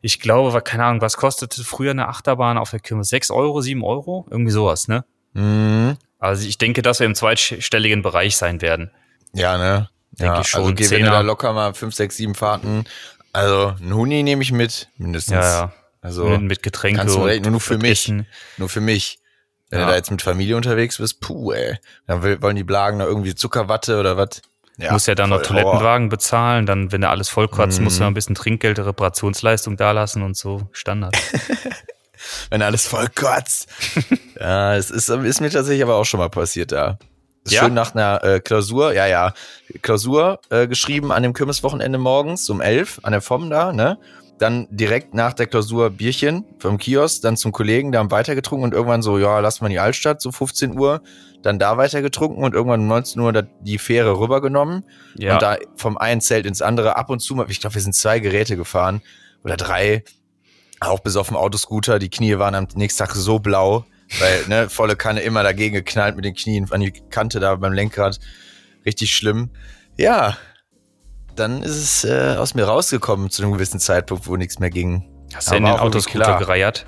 ich glaube, keine Ahnung, was kostete früher eine Achterbahn auf der Kirmes? 6 Euro, 7 Euro? Irgendwie sowas, ne? Mhm. Also ich denke, dass wir im zweistelligen Bereich sein werden. Ja, ne? Denke ja, ich schon. Also geh, wenn du Zehner. da locker mal fünf, sechs, sieben Fahrten. Also ein Huni nehme ich mit, mindestens. Ja, ja. Also mit, mit Getränke kannst du und rechnen, nur für mich. Essen. nur für mich. Wenn Ja. du da jetzt mit Familie unterwegs bist, puh, ey. Dann wollen die Blagen da irgendwie Zuckerwatte oder was? Du musst ja dann noch Toilettenwagen bezahlen, dann, wenn du alles vollkotzt, Mhm. musst du noch ein bisschen Trinkgeld, Reparationsleistung dalassen und so. Standard. Wenn alles voll kotzt. ja, es ist, ist mir tatsächlich aber auch schon mal passiert da. Ja? Schön nach einer äh, Klausur, ja, ja, Klausur äh, geschrieben an dem Kirmeswochenende morgens um elf an der FOM da, ne? Dann direkt nach der Klausur Bierchen vom Kiosk, dann zum Kollegen, da haben weitergetrunken und irgendwann so, ja, lass mal in die Altstadt, so 15 Uhr, dann da weitergetrunken und irgendwann um 19 Uhr die Fähre rübergenommen Ja. und da vom einen Zelt ins andere ab und zu mal, ich glaube, wir sind zwei Geräte gefahren oder drei, auch bis auf dem Autoscooter, die Knie waren am nächsten Tag so blau, weil, ne, volle Kanne immer dagegen geknallt mit den Knien an die Kante da beim Lenkrad. Richtig schlimm. Ja, dann ist es äh, aus mir rausgekommen zu einem gewissen Zeitpunkt, wo nichts mehr ging. Hast du in den Autoscooter gereiert?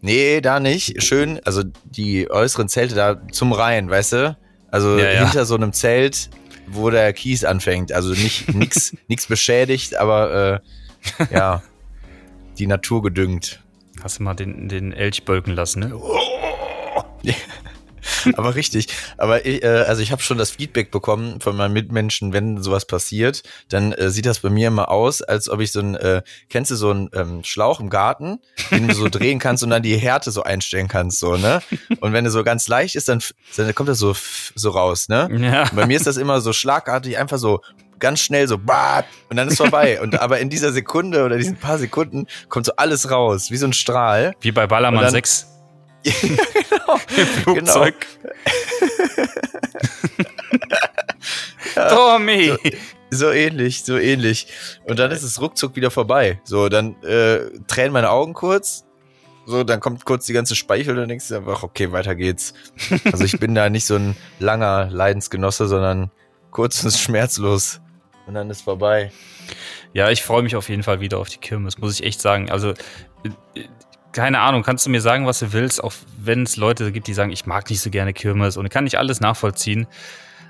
Nee, da nicht. Schön, also die äußeren Zelte da zum Rhein, weißt du? Also Ja, ja. hinter so einem Zelt, wo der Kies anfängt. Also nicht nix, nix beschädigt, aber äh, ja, die Natur gedüngt. Hast du mal den, den Elch bölken lassen, ne? Aber richtig. Aber ich, äh, also ich habe schon das Feedback bekommen von meinen Mitmenschen, wenn sowas passiert, dann äh, sieht das bei mir immer aus, als ob ich so ein, äh, kennst du so einen ähm, Schlauch im Garten, den du so drehen kannst und dann die Härte so einstellen kannst, so, ne? Und wenn er so ganz leicht ist, dann, dann kommt das so, so raus, ne? Ja. Und bei mir ist das immer so schlagartig, einfach so ganz schnell so bat und dann ist vorbei. Und aber in dieser Sekunde oder diesen paar Sekunden kommt so alles raus, wie so ein Strahl. Wie bei Ballermann dann- 6 genau. im Flugzeug. Tommy! So ähnlich, so ähnlich. Und dann ist es ruckzuck wieder vorbei. So, dann äh, tränen meine Augen kurz. So, dann kommt kurz die ganze Speichel und dann denkst du einfach, okay, weiter geht's. Also ich bin da nicht so ein langer Leidensgenosse, sondern kurz und schmerzlos. Und dann ist vorbei. Ja, ich freue mich auf jeden Fall wieder auf die Kirmes, muss ich echt sagen. Also, äh, keine Ahnung, kannst du mir sagen, was du willst, auch wenn es Leute gibt, die sagen, ich mag nicht so gerne Kirmes und ich kann nicht alles nachvollziehen.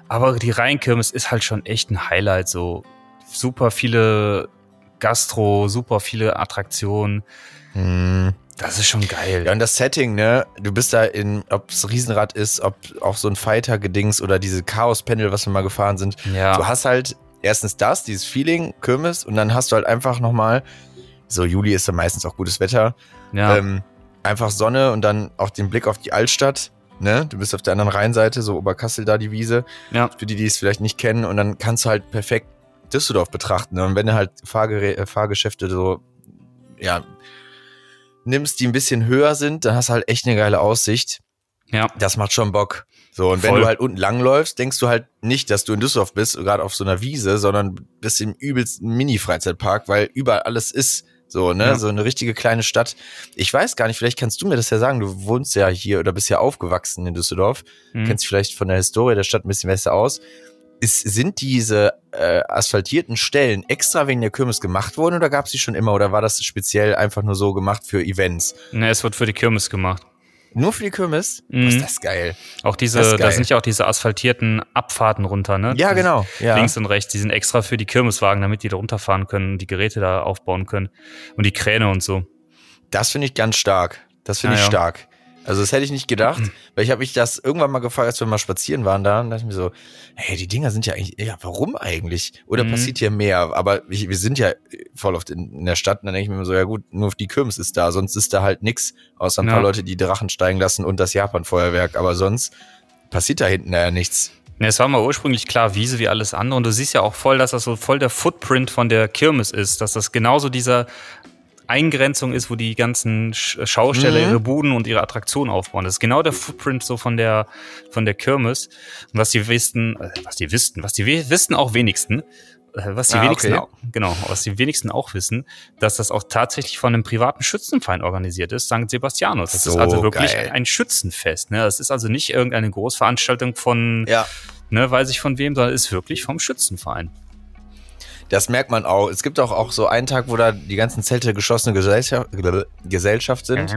Aber die Rheinkirmes ist halt schon echt ein Highlight. So super viele Gastro, super viele Attraktionen. Hm. Das ist schon geil. Ja, und das Setting, ne? Du bist da in, ob es Riesenrad ist, ob auch so ein Fighter-Gedings oder diese Chaos-Pendel, was wir mal gefahren sind. Ja. Du hast halt erstens das, dieses Feeling, Kirmes, und dann hast du halt einfach nochmal, so Juli ist dann meistens auch gutes Wetter, ja. ähm, einfach Sonne und dann auch den Blick auf die Altstadt. ne? Du bist auf der anderen Rheinseite, so Oberkassel da die Wiese. Ja. Für die, die es vielleicht nicht kennen. Und dann kannst du halt perfekt Düsseldorf betrachten. Ne? Und wenn du halt Fahrgerä äh, Fahrgeschäfte so, ja, nimmst, die ein bisschen höher sind, dann hast du halt echt eine geile Aussicht. Ja. Das macht schon Bock. So, und wenn Voll. du halt unten langläufst, denkst du halt nicht, dass du in Düsseldorf bist, gerade auf so einer Wiese, sondern bist im übelsten Mini-Freizeitpark, weil überall alles ist. So, ne, Ja. so eine richtige kleine Stadt. Ich weiß gar nicht, vielleicht kannst du mir das ja sagen. Du wohnst ja hier oder bist ja aufgewachsen in Düsseldorf. Mhm. Kennst vielleicht von der Historie der Stadt ein bisschen besser aus. Ist, sind diese äh, asphaltierten Stellen extra wegen der Kirmes gemacht worden oder gab es die schon immer oder war das speziell einfach nur so gemacht für Events? Ne, es wird für die Kirmes gemacht. Nur für die Kirmes? Mhm. Ist das geil. Auch diese, da sind ja auch diese asphaltierten Abfahrten runter, ne? Ja, genau. Ja. Links und rechts, die sind extra für die Kirmeswagen, damit die da runterfahren können, die Geräte da aufbauen können. Und die Kräne und so. Das finde ich ganz stark. Das finde Ja, ich ja. stark. Also das hätte ich nicht gedacht, weil ich habe mich das irgendwann mal gefragt, als wir mal spazieren waren da, und dachte ich mir so, hey, die Dinger sind ja eigentlich, ja, warum eigentlich? Oder Mhm. passiert hier mehr? Aber ich, wir sind ja voll oft in, in der Stadt und dann denke ich mir so, ja gut, nur die Kirmes ist da, sonst ist da halt nix, außer ein Ja. paar Leute, die Drachen steigen lassen und das Japan-Feuerwerk, aber sonst passiert da hinten ja nichts. Ne, es war mal ursprünglich klar Wiese wie alles andere. Und du siehst ja auch voll, dass das so voll der Footprint von der Kirmes ist, dass das genauso dieser Eingrenzung ist, wo die ganzen Sch- Schausteller Mhm. ihre Buden und ihre Attraktionen aufbauen. Das ist genau der Footprint so von der, von der Kirmes. Und was die wissen, äh, was die wissen, was die wissen auch wenigsten, äh, was die Ah, wenigsten okay. auch, genau, was die wenigsten auch wissen, dass das auch tatsächlich von einem privaten Schützenverein organisiert ist, St. Sebastianus. Das ist So also wirklich geil. ein Schützenfest. Ne? Das ist also nicht irgendeine Großveranstaltung von, Ja. ne, weiß ich von wem, sondern ist wirklich vom Schützenverein. Das merkt man auch. Es gibt auch, auch so einen Tag, wo da die ganzen Zelte geschlossene Gesellschaft, Gesellschaft sind.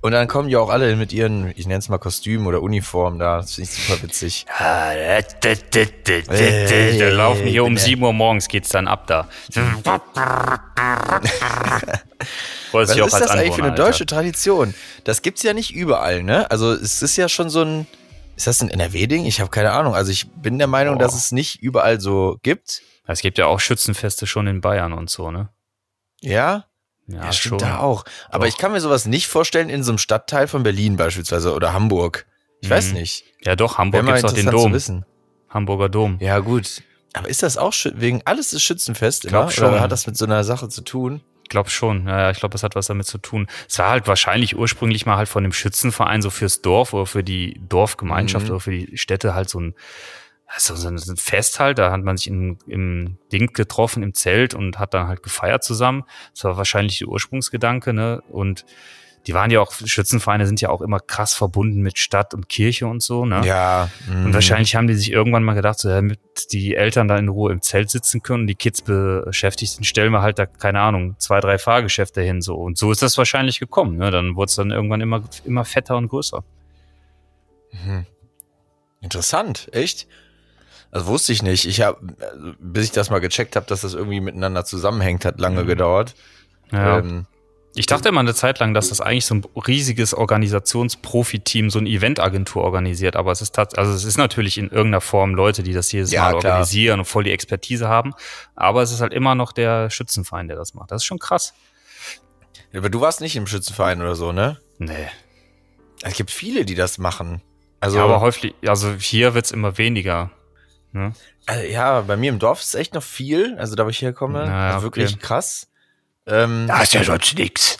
Und dann kommen die auch alle mit ihren, ich nenne es mal Kostümen oder Uniformen da. Das finde ich super witzig. Da laufen hier um 7 Uhr morgens geht's dann ab da. Was ist das eigentlich für eine deutsche Tradition? Das gibt's ja nicht überall, ne? Also es ist ja schon so ein, ist das ein NRW-Ding? Ich habe keine Ahnung. Also ich bin der Meinung, Oh. dass es nicht überall so gibt. Es gibt ja auch Schützenfeste schon in Bayern und so, ne? Ja? Ja, Ja, stimmt da auch. Aber ich kann mir sowas nicht vorstellen in so einem Stadtteil von Berlin beispielsweise oder Hamburg. Ich weiß Mhm. nicht. Ja, doch, Hamburg mal gibt's auch den Dom. wissen. Hamburger Dom. Ja, gut. Aber ist das auch wegen alles ist Schützenfest Glaub immer? schon. Oder hat das mit so einer Sache zu tun? Ich glaube schon. Ja, ja, ich glaube, das hat was damit zu tun. Es war halt wahrscheinlich ursprünglich mal halt von dem Schützenverein so fürs Dorf oder für die Dorfgemeinschaft Mhm. oder für die Städte halt so ein, also so ein Fest halt. Da hat man sich in, im Ding getroffen, im Zelt und hat dann halt gefeiert zusammen. Das war wahrscheinlich der Ursprungsgedanke, ne? Und die waren ja auch, Schützenvereine sind ja auch immer krass verbunden mit Stadt und Kirche und so, ne? Ja. Und mhm. wahrscheinlich haben die sich irgendwann mal gedacht, so, damit die Eltern da in Ruhe im Zelt sitzen können und die Kids beschäftigt sind, stellen wir halt da, keine Ahnung, zwei, drei Fahrgeschäfte hin, so. Und so ist das wahrscheinlich gekommen, ne? Dann wurde es dann irgendwann immer, immer fetter und größer. Mhm. Interessant, echt? Also wusste ich nicht. Ich habe, bis ich das mal gecheckt habe, dass das irgendwie miteinander zusammenhängt, hat lange Mhm. gedauert. Ja. Ähm, ich dachte immer eine Zeit lang, dass das eigentlich so ein riesiges Organisationsprofi-Team, so eine Eventagentur organisiert, aber es ist also es ist natürlich in irgendeiner Form Leute, die das jedes Ja, Mal klar. organisieren und voll die Expertise haben, aber es ist halt immer noch der Schützenverein, der das macht. Das ist schon krass. aber du warst nicht im Schützenverein oder so, ne? Nee. Es gibt viele, die das machen. Also, ja, aber häufig, also hier wird's immer weniger. Ne? also, ja, bei mir im Dorf ist echt noch viel. Also da, wo ich herkomme, Na, also wirklich okay. krass. Ähm, ist ja sonst nix.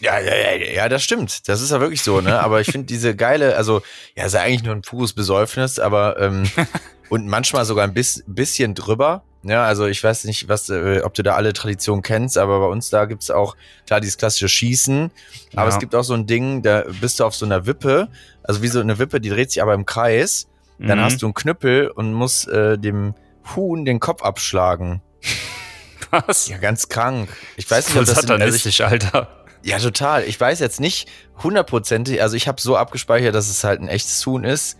Ja, ja, ja, ja, das stimmt. Das ist ja wirklich so, ne? Aber ich finde diese geile, also, ja, ist ja eigentlich nur ein pures Besäufnis, aber ähm, und manchmal sogar ein bis, bisschen drüber. Ja, also ich weiß nicht, was, äh, ob du da alle Traditionen kennst, aber bei uns da gibt's auch, klar, dieses klassische Schießen, aber Ja. es gibt auch so ein Ding, da bist du auf so einer Wippe, also wie so eine Wippe, die dreht sich aber im Kreis, dann Mhm. hast du einen Knüppel und musst äh, dem Huhn den Kopf abschlagen. was? Ja, ganz krank. Ich weiß nicht, ob das also satanistisch, Alter. ja, total. Ich weiß jetzt nicht hundertprozentig, also ich habe so abgespeichert, dass es halt ein echtes Huhn ist,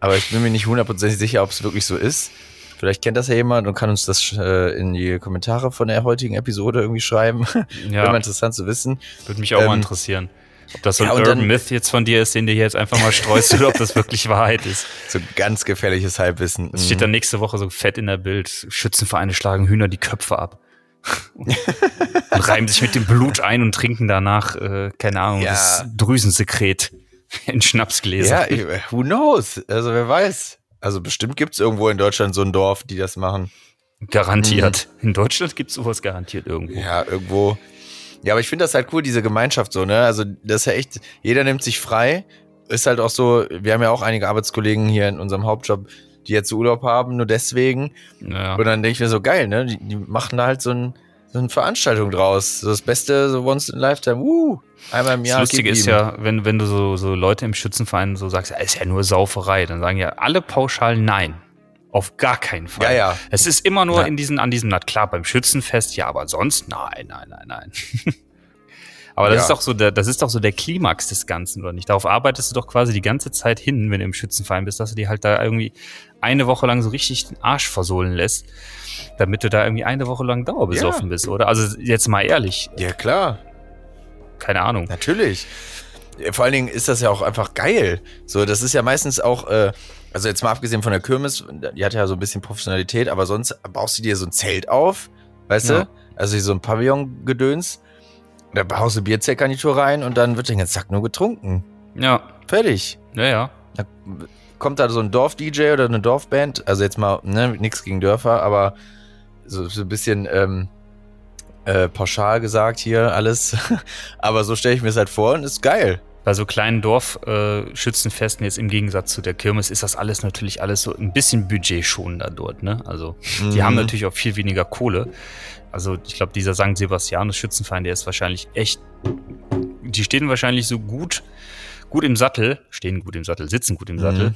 aber ich bin mir nicht hundertprozentig sicher, ob es wirklich so ist. Vielleicht kennt das ja jemand und kann uns das äh, in die Kommentare von der heutigen Episode irgendwie schreiben. Wäre mal Ja, interessant zu wissen. würde mich auch mal ähm, interessieren. Ob das so ja, ein Urban dann- Myth jetzt von dir ist, den du hier jetzt einfach mal streust, oder ob das wirklich Wahrheit ist. So ganz gefährliches Halbwissen. Es steht dann nächste Woche so fett in der Bild, Schützenvereine schlagen Hühner die Köpfe ab. und reiben sich mit dem Blut ein und trinken danach, äh, keine Ahnung, Ja. das Drüsensekret. In Schnapsgläser. Ja, who knows? Also wer weiß. Also bestimmt gibt's irgendwo in Deutschland so ein Dorf, die das machen. Garantiert. In Deutschland gibt's sowas garantiert irgendwo. Ja, irgendwo. Ja, aber ich finde das halt cool, diese Gemeinschaft so, ne? Also das ist ja echt, jeder nimmt sich frei. Ist halt auch so, wir haben ja auch einige Arbeitskollegen hier in unserem Hauptjob, die jetzt Urlaub haben, nur deswegen. Ja. Und dann denke ich mir so, geil, ne? Die, die machen da halt so, ein, so eine Veranstaltung draus. So das Beste, so once in a lifetime, uh, einmal im Das Jahr. Lustige gib ist ja, wenn, wenn du so, so Leute im Schützenverein so sagst, ja, ist ja nur Sauferei, dann sagen ja alle pauschal nein. Auf gar keinen Fall. Ja, ja. Es ist immer nur Nein. in diesen, an diesem, na klar, beim Schützenfest, ja, aber sonst nein, nein, nein, nein. aber das Ja. ist doch so der, das ist doch so der Klimax des Ganzen, oder nicht? Darauf arbeitest du doch quasi die ganze Zeit hin, wenn du im Schützenverein bist, dass du dir halt da irgendwie eine Woche lang so richtig den Arsch versohlen lässt, damit du da irgendwie eine Woche lang dauerbesoffen bist, oder? Also jetzt mal ehrlich, Ja, klar. keine Ahnung. Natürlich. Ja, Vor allen Dingen ist das ja auch einfach geil. So, das ist ja meistens auch, äh, also jetzt mal abgesehen von der Kirmes, die hat ja so ein bisschen Professionalität, aber sonst baust du dir so ein Zelt auf, weißt Ja. du? Also so ein Pavillon-Gedöns. Da baust du Bierzeltgarnitur rein und dann wird den ganzen Tag nur getrunken. Ja, Fertig. ja, ja. Da kommt da so ein Dorf-DJ oder eine Dorfband, also jetzt mal, ne, nichts gegen Dörfer, aber so, so ein bisschen ähm, äh, pauschal gesagt hier alles. aber so stelle ich mir es halt vor und ist geil. Bei so kleinen Dorfschützenfesten, äh, jetzt im Gegensatz zu der Kirmes, ist das alles natürlich alles so ein bisschen budgetschonender dort, ne? Also, die Mhm. haben natürlich auch viel weniger Kohle. Also, ich glaube, dieser St. Sebastianus Schützenverein, der ist wahrscheinlich echt, die stehen wahrscheinlich so gut, gut im Sattel, stehen gut im Sattel, sitzen gut im Sattel,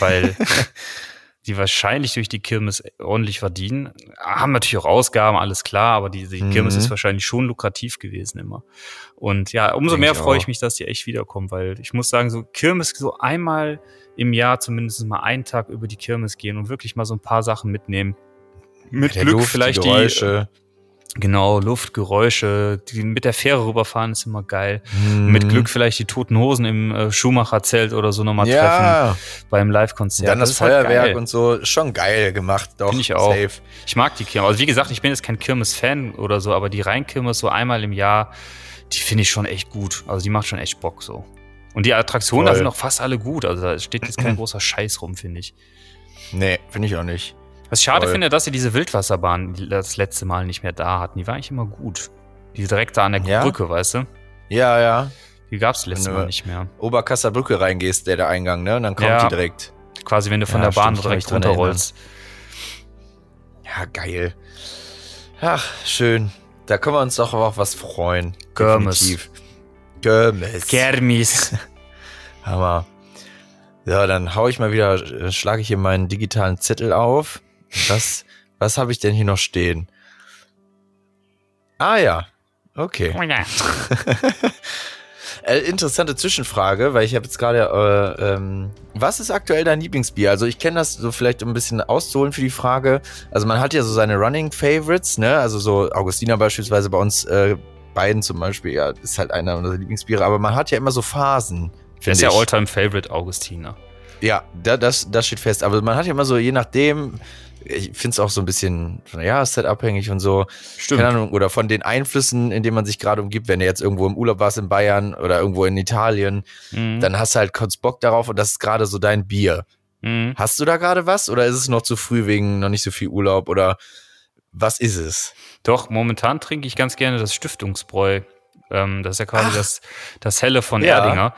weil die wahrscheinlich durch die Kirmes ordentlich verdienen. Haben natürlich auch Ausgaben, alles klar, aber die, die Mhm. Kirmes ist wahrscheinlich schon lukrativ gewesen immer. Und ja, umso Denk mehr ich freue auch. ich mich, dass die echt wiederkommen, weil ich muss sagen, so Kirmes so einmal im Jahr zumindest mal einen Tag über die Kirmes gehen und wirklich mal so ein paar Sachen mitnehmen. Mit Der Glück Luft, vielleicht die die, genau, Luft, Geräusche, die mit der Fähre rüberfahren ist immer geil. Mhm. Mit Glück vielleicht die toten Hosen im äh, Schumacher-Zelt oder so nochmal treffen ja, beim Live-Konzert. dann das, ist halt Feuerwerk geil. und so, schon geil gemacht, doch. Finde ich auch. Safe. Ich mag die Kirmes. Also wie gesagt, ich bin jetzt kein Kirmes-Fan oder so, aber die Rheinkirmes so einmal im Jahr, die finde ich schon echt gut. Also die macht schon echt Bock so. Und die Attraktionen, da Voll. sind auch fast alle gut. Also da steht jetzt kein großer Scheiß rum, finde ich. Nee, finde ich auch nicht. Was ich schade Voll. finde, dass sie diese Wildwasserbahn das letzte Mal nicht mehr da hatten. Die war eigentlich immer gut. Die direkt da an der Ja? Brücke, weißt du? Ja, ja. Die gab es letztes Mal nicht mehr. Oberkasser Brücke reingehst, der der Eingang, ne? Und dann kommt Ja. die direkt. Quasi, wenn du von Ja, der Bahn stimmt, direkt runterrollst. Ja, geil. Ach, schön. Da können wir uns doch auf was freuen. Definitiv. Kirmes. Kermis. Hammer. Ja, dann hau ich mal wieder, äh, schlage ich hier meinen digitalen Zettel auf. Was, was habe ich denn hier noch stehen? Ah ja, okay. Oh ja. Äh, interessante Zwischenfrage, weil ich habe jetzt gerade, äh, ähm, was ist aktuell dein Lieblingsbier? Also ich kenne das so vielleicht um ein bisschen auszuholen für die Frage. Also man hat ja so seine Running Favorites, ne? Also so Augustiner beispielsweise bei uns äh, beiden zum Beispiel, ja, ist halt einer unserer Lieblingsbiere. Aber man hat ja immer so Phasen. Find ist ja. Alltime Favorite Augustiner. Ja, da, das, das steht fest. Aber man hat ja immer so, je nachdem, ich finde es auch so ein bisschen von der Jahreszeit abhängig und so. Stimmt. Keine Ahnung, oder von den Einflüssen, in denen man sich gerade umgibt. Wenn du jetzt irgendwo im Urlaub warst in Bayern oder irgendwo in Italien, Mhm. dann hast du halt kurz Bock darauf und das ist gerade so dein Bier. Mhm. Hast du da gerade was oder ist es noch zu früh wegen noch nicht so viel Urlaub oder was ist es? Doch, momentan trinke ich ganz gerne das Stiftungsbräu. Ähm, das ist ja quasi Ach. das, das Helle von Ja. Erdinger.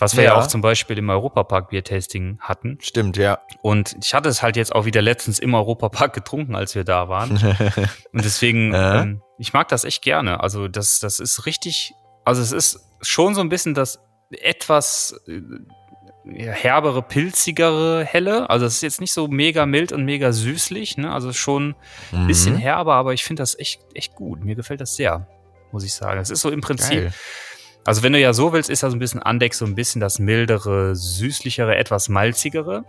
Was wir ja. Ja. auch zum Beispiel im Europapark Biertasting hatten. Stimmt, ja. Und ich hatte es halt jetzt auch wieder letztens im Europapark getrunken, als wir da waren. Und deswegen, Äh? ähm, ich mag das echt gerne. Also das, das ist richtig, also es ist schon so ein bisschen das etwas äh, herbere, pilzigere Helle. Also es ist jetzt nicht so mega mild und mega süßlich, ne? Also schon ein bisschen Mhm. herber, aber ich finde das echt, echt gut. Mir gefällt das sehr, muss ich sagen. Es ist so im Prinzip, Geil. Also wenn du ja so willst, ist das so ein bisschen Andex, so ein bisschen das mildere, süßlichere, etwas malzigere.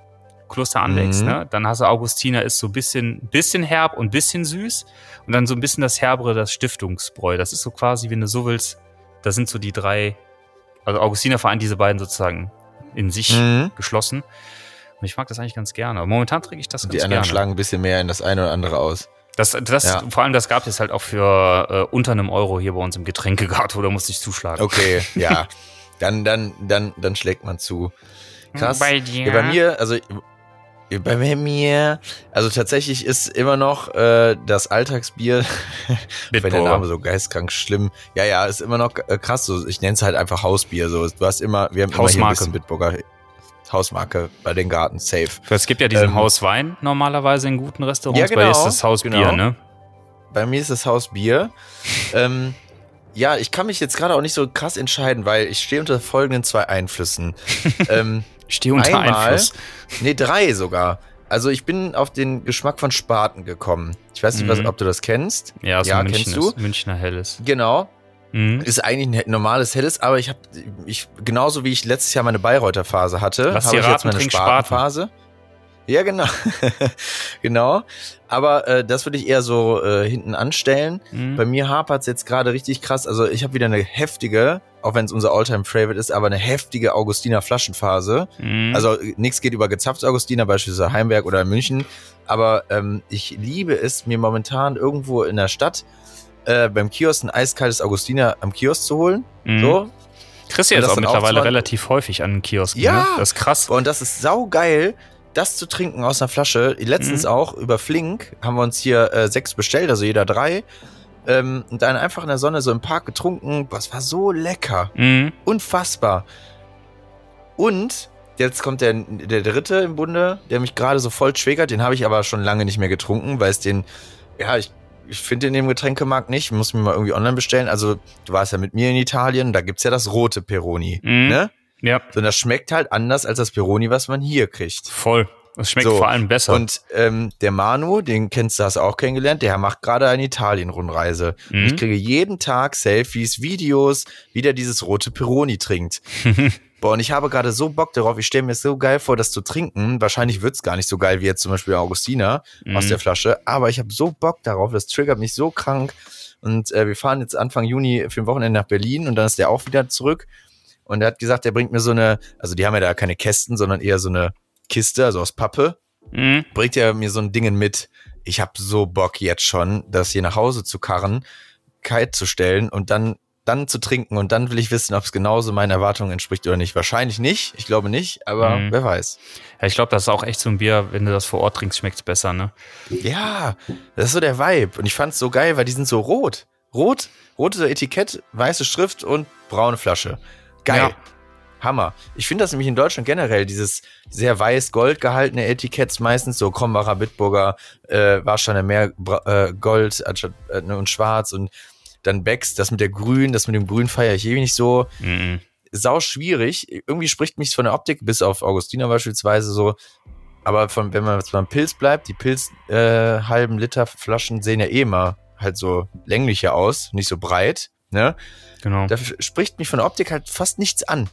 Kloster Andex, Mhm. ne? Dann hast du Augustiner, ist so ein bisschen, bisschen herb und bisschen süß. Und dann so ein bisschen das herbere, das Stiftungsbräu. Das ist so quasi, wenn du so willst, das sind so die drei, also Augustiner vereint diese beiden sozusagen in sich Mhm. geschlossen. Und ich mag das eigentlich ganz gerne. Momentan trinke ich das ganz die anderen gerne. schlagen ein bisschen mehr in das eine oder andere aus. Das, das, Ja. Vor allem, das gab es halt auch für äh, unter einem Euro hier bei uns im Getränkegarten, da musste ich zuschlagen. Okay, ja. dann, dann, dann, dann schlägt man zu. Krass. Bei dir? Ja, bei mir, also bei mir, also tatsächlich ist immer noch äh, das Alltagsbier, wenn der. Name so geistkrank schlimm, ja, ja, ist immer noch äh, krass. So, ich nenne es halt einfach Hausbier. So, du hast immer, wir haben immer hier ein Hausmarke. bisschen Bitburger Hausmarke bei den Garten safe. Es gibt ja diesen Ähm, Hauswein normalerweise in guten Restaurants. Ja, Bei dir ist genau, das Hausbier, genau. ne? Bei mir ist es Hausbier. ähm, ja, ich kann mich jetzt gerade auch nicht so krass entscheiden, weil ich stehe unter folgenden zwei Einflüssen. ähm, Ich stehe unter einmal, Einfluss. nee, drei sogar. Also ich bin auf den Geschmack von Spaten gekommen. Ich weiß nicht, was, Mhm. ob du das kennst. Ja, so Ja, München kennst du? Münchner Helles. Genau. Mhm. Ist eigentlich ein normales Helles, aber ich habe, ich, genauso wie ich letztes Jahr meine Bayreuther Phase hatte, habe ich jetzt meine Spatenphase. Ja, genau. genau. Aber äh, das würde ich eher so äh, hinten anstellen. Mhm. Bei mir hapert es jetzt gerade richtig krass. Also ich habe wieder eine heftige, auch wenn es unser Alltime favorite ist, aber eine heftige Augustiner Flaschenphase. Mhm. Also nichts geht über gezapft Augustiner, beispielsweise Heimberg oder München. Aber ähm, ich liebe es, mir momentan irgendwo in der Stadt äh, beim Kiosk ein eiskaltes Augustiner am Kiosk zu holen. Mhm. So. Kriegst du jetzt das auch mittlerweile relativ häufig an den Kiosken, Ja. ne? Das ist krass. Und das ist saugeil, das zu trinken aus einer Flasche. Letztens Mhm. auch über Flink haben wir uns hier äh, sechs bestellt, also jeder drei. Ähm, und dann einfach in der Sonne so im Park getrunken. Es war so lecker. Mhm. Unfassbar. Und jetzt kommt der, der dritte im Bunde, der mich gerade so voll triggert. Den habe ich aber schon lange nicht mehr getrunken, weil es den, ja, ich, ich finde den im Getränkemarkt nicht. Ich muss mir mal irgendwie online bestellen. Also, du warst ja mit mir in Italien, da gibt's ja das rote Peroni. Mhm. Ne? Ja, und das schmeckt halt anders als das Peroni, was man hier kriegt. voll. Es schmeckt So, vor allem besser. Und ähm, der Manu, den kennst du, hast du auch kennengelernt, der macht gerade eine Italien-Rundreise. Und Mhm. Ich kriege jeden Tag Selfies, Videos, wie der dieses rote Peroni trinkt. Boah, und ich habe gerade so Bock darauf. Ich stelle mir es so geil vor, das zu trinken. Wahrscheinlich wird's gar nicht so geil wie jetzt zum Beispiel Augustiner aus Mhm. der Flasche. Aber ich habe so Bock darauf. Das triggert mich so krank. Und äh, wir fahren jetzt Anfang Juni für ein Wochenende nach Berlin und dann ist der auch wieder zurück. Und er hat gesagt, er bringt mir so eine, also die haben ja da keine Kästen, sondern eher so eine Kiste, also aus Pappe Mhm. bringt er mir so ein Ding mit. Ich habe so Bock jetzt schon, das hier nach Hause zu karren, kalt zu stellen und dann dann zu trinken und dann will ich wissen, ob es genauso meinen Erwartungen entspricht oder nicht. Wahrscheinlich nicht, ich glaube nicht, aber Mhm. wer weiß. Ja, ich glaube, das ist auch echt so ein Bier, wenn du das vor Ort trinkst, schmeckt es besser, ne? Ja, das ist so der Vibe und ich fand's so geil, weil die sind so rot. Rot, rote Etikett, weiße Schrift und braune Flasche. Geil. Ja. Hammer. Ich finde das nämlich in Deutschland generell, dieses sehr weiß-gold gehaltene Etiketts meistens, so Krombacher, Bitburger, äh, Warsteiner Meer, äh, Gold äh, ne, und Schwarz und dann Becks, das mit der Grün, das mit dem Grün feiere ich eh nicht so. Mhm. Sau schwierig. Irgendwie spricht mich von der Optik, bis auf Augustiner beispielsweise so. Aber von, wenn man jetzt beim Pilz bleibt, die Pilz äh, halben Liter Flaschen sehen ja eh immer halt so länglicher aus, nicht so breit. Ne? Genau. Da spricht mich von der Optik halt fast nichts an.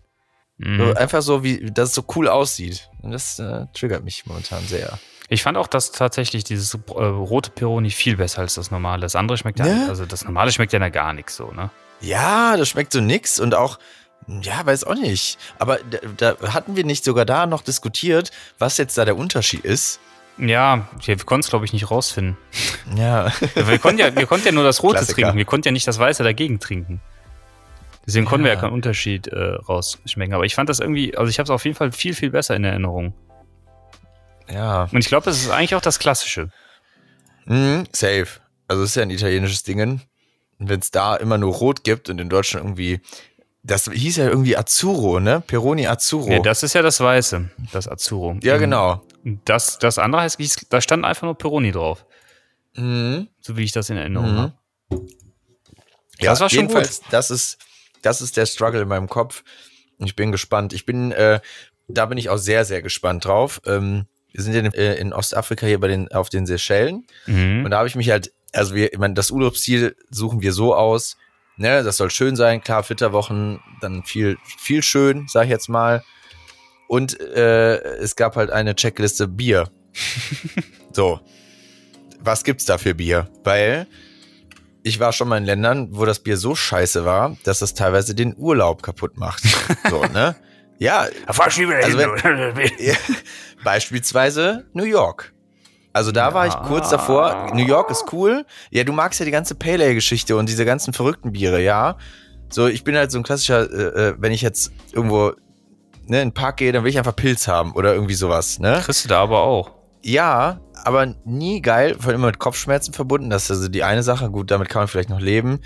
So, Mhm. einfach so, wie, dass es so cool aussieht. Und das äh, triggert mich momentan sehr. Ich fand auch, dass tatsächlich dieses äh, rote Peroni viel besser als das normale. Das andere schmeckt ja, Ne? also das normale schmeckt ja gar nichts so, ne? Ja, das schmeckt so nix und auch, ja, weiß auch nicht. Aber da, da hatten wir nicht sogar da noch diskutiert, was jetzt da der Unterschied ist. Ja, wir konnten es, glaube ich, nicht rausfinden. Ja. Wir konnten ja, wir konnten ja nur das Rote Klassiker. trinken, wir konnten ja nicht das Weiße dagegen trinken. Deswegen konnten wir ja Ja. keinen Unterschied äh, rausschmecken. Aber ich fand das irgendwie, also ich habe es auf jeden Fall viel, viel besser in Erinnerung. Ja. Und ich glaube, es ist eigentlich auch das Klassische. Mhm, safe. Also es ist ja ein italienisches Ding. Wenn es da immer nur rot gibt und in Deutschland irgendwie, das hieß ja irgendwie Azzurro, ne? Peroni Azzurro. Ja, das ist ja das Weiße, das Azzurro. ja Und genau. Das, das andere heißt, da stand einfach nur Peroni drauf. Mhm. So wie ich das in Erinnerung Mhm. habe. Ja, Das war schon jedenfalls, das ist, das ist der Struggle in meinem Kopf. Ich bin gespannt. Ich bin, äh, da bin ich auch sehr, sehr gespannt drauf. Ähm, wir sind ja in, äh, in Ostafrika hier bei den, auf den Seychellen. Mhm. Und da habe ich mich halt, also wir, ich meine, das Urlaubsziel suchen wir so aus, ne, das soll schön sein, klar, Flitterwochen, dann viel, viel schön, sag ich jetzt mal. Und äh, es gab halt eine Checkliste Bier. so. Was gibt's da für Bier? Weil ich war schon mal in Ländern, wo das Bier so scheiße war, dass es teilweise den Urlaub kaputt macht. so, ne? Ja, also Ja, Beispielsweise New York. Also da war ich kurz davor. New York ist cool. Ja, du magst ja die ganze Pale Ale Geschichte und diese ganzen verrückten Biere, ja. So, ich bin halt so ein klassischer, äh, äh, wenn ich jetzt irgendwo ne, in den Park gehe, dann will ich einfach Pilz haben oder irgendwie sowas, ne? Kriegst du da aber auch. Ja, aber nie geil, vor allem immer mit Kopfschmerzen verbunden. Das ist also die eine Sache. Gut, damit kann man vielleicht noch leben.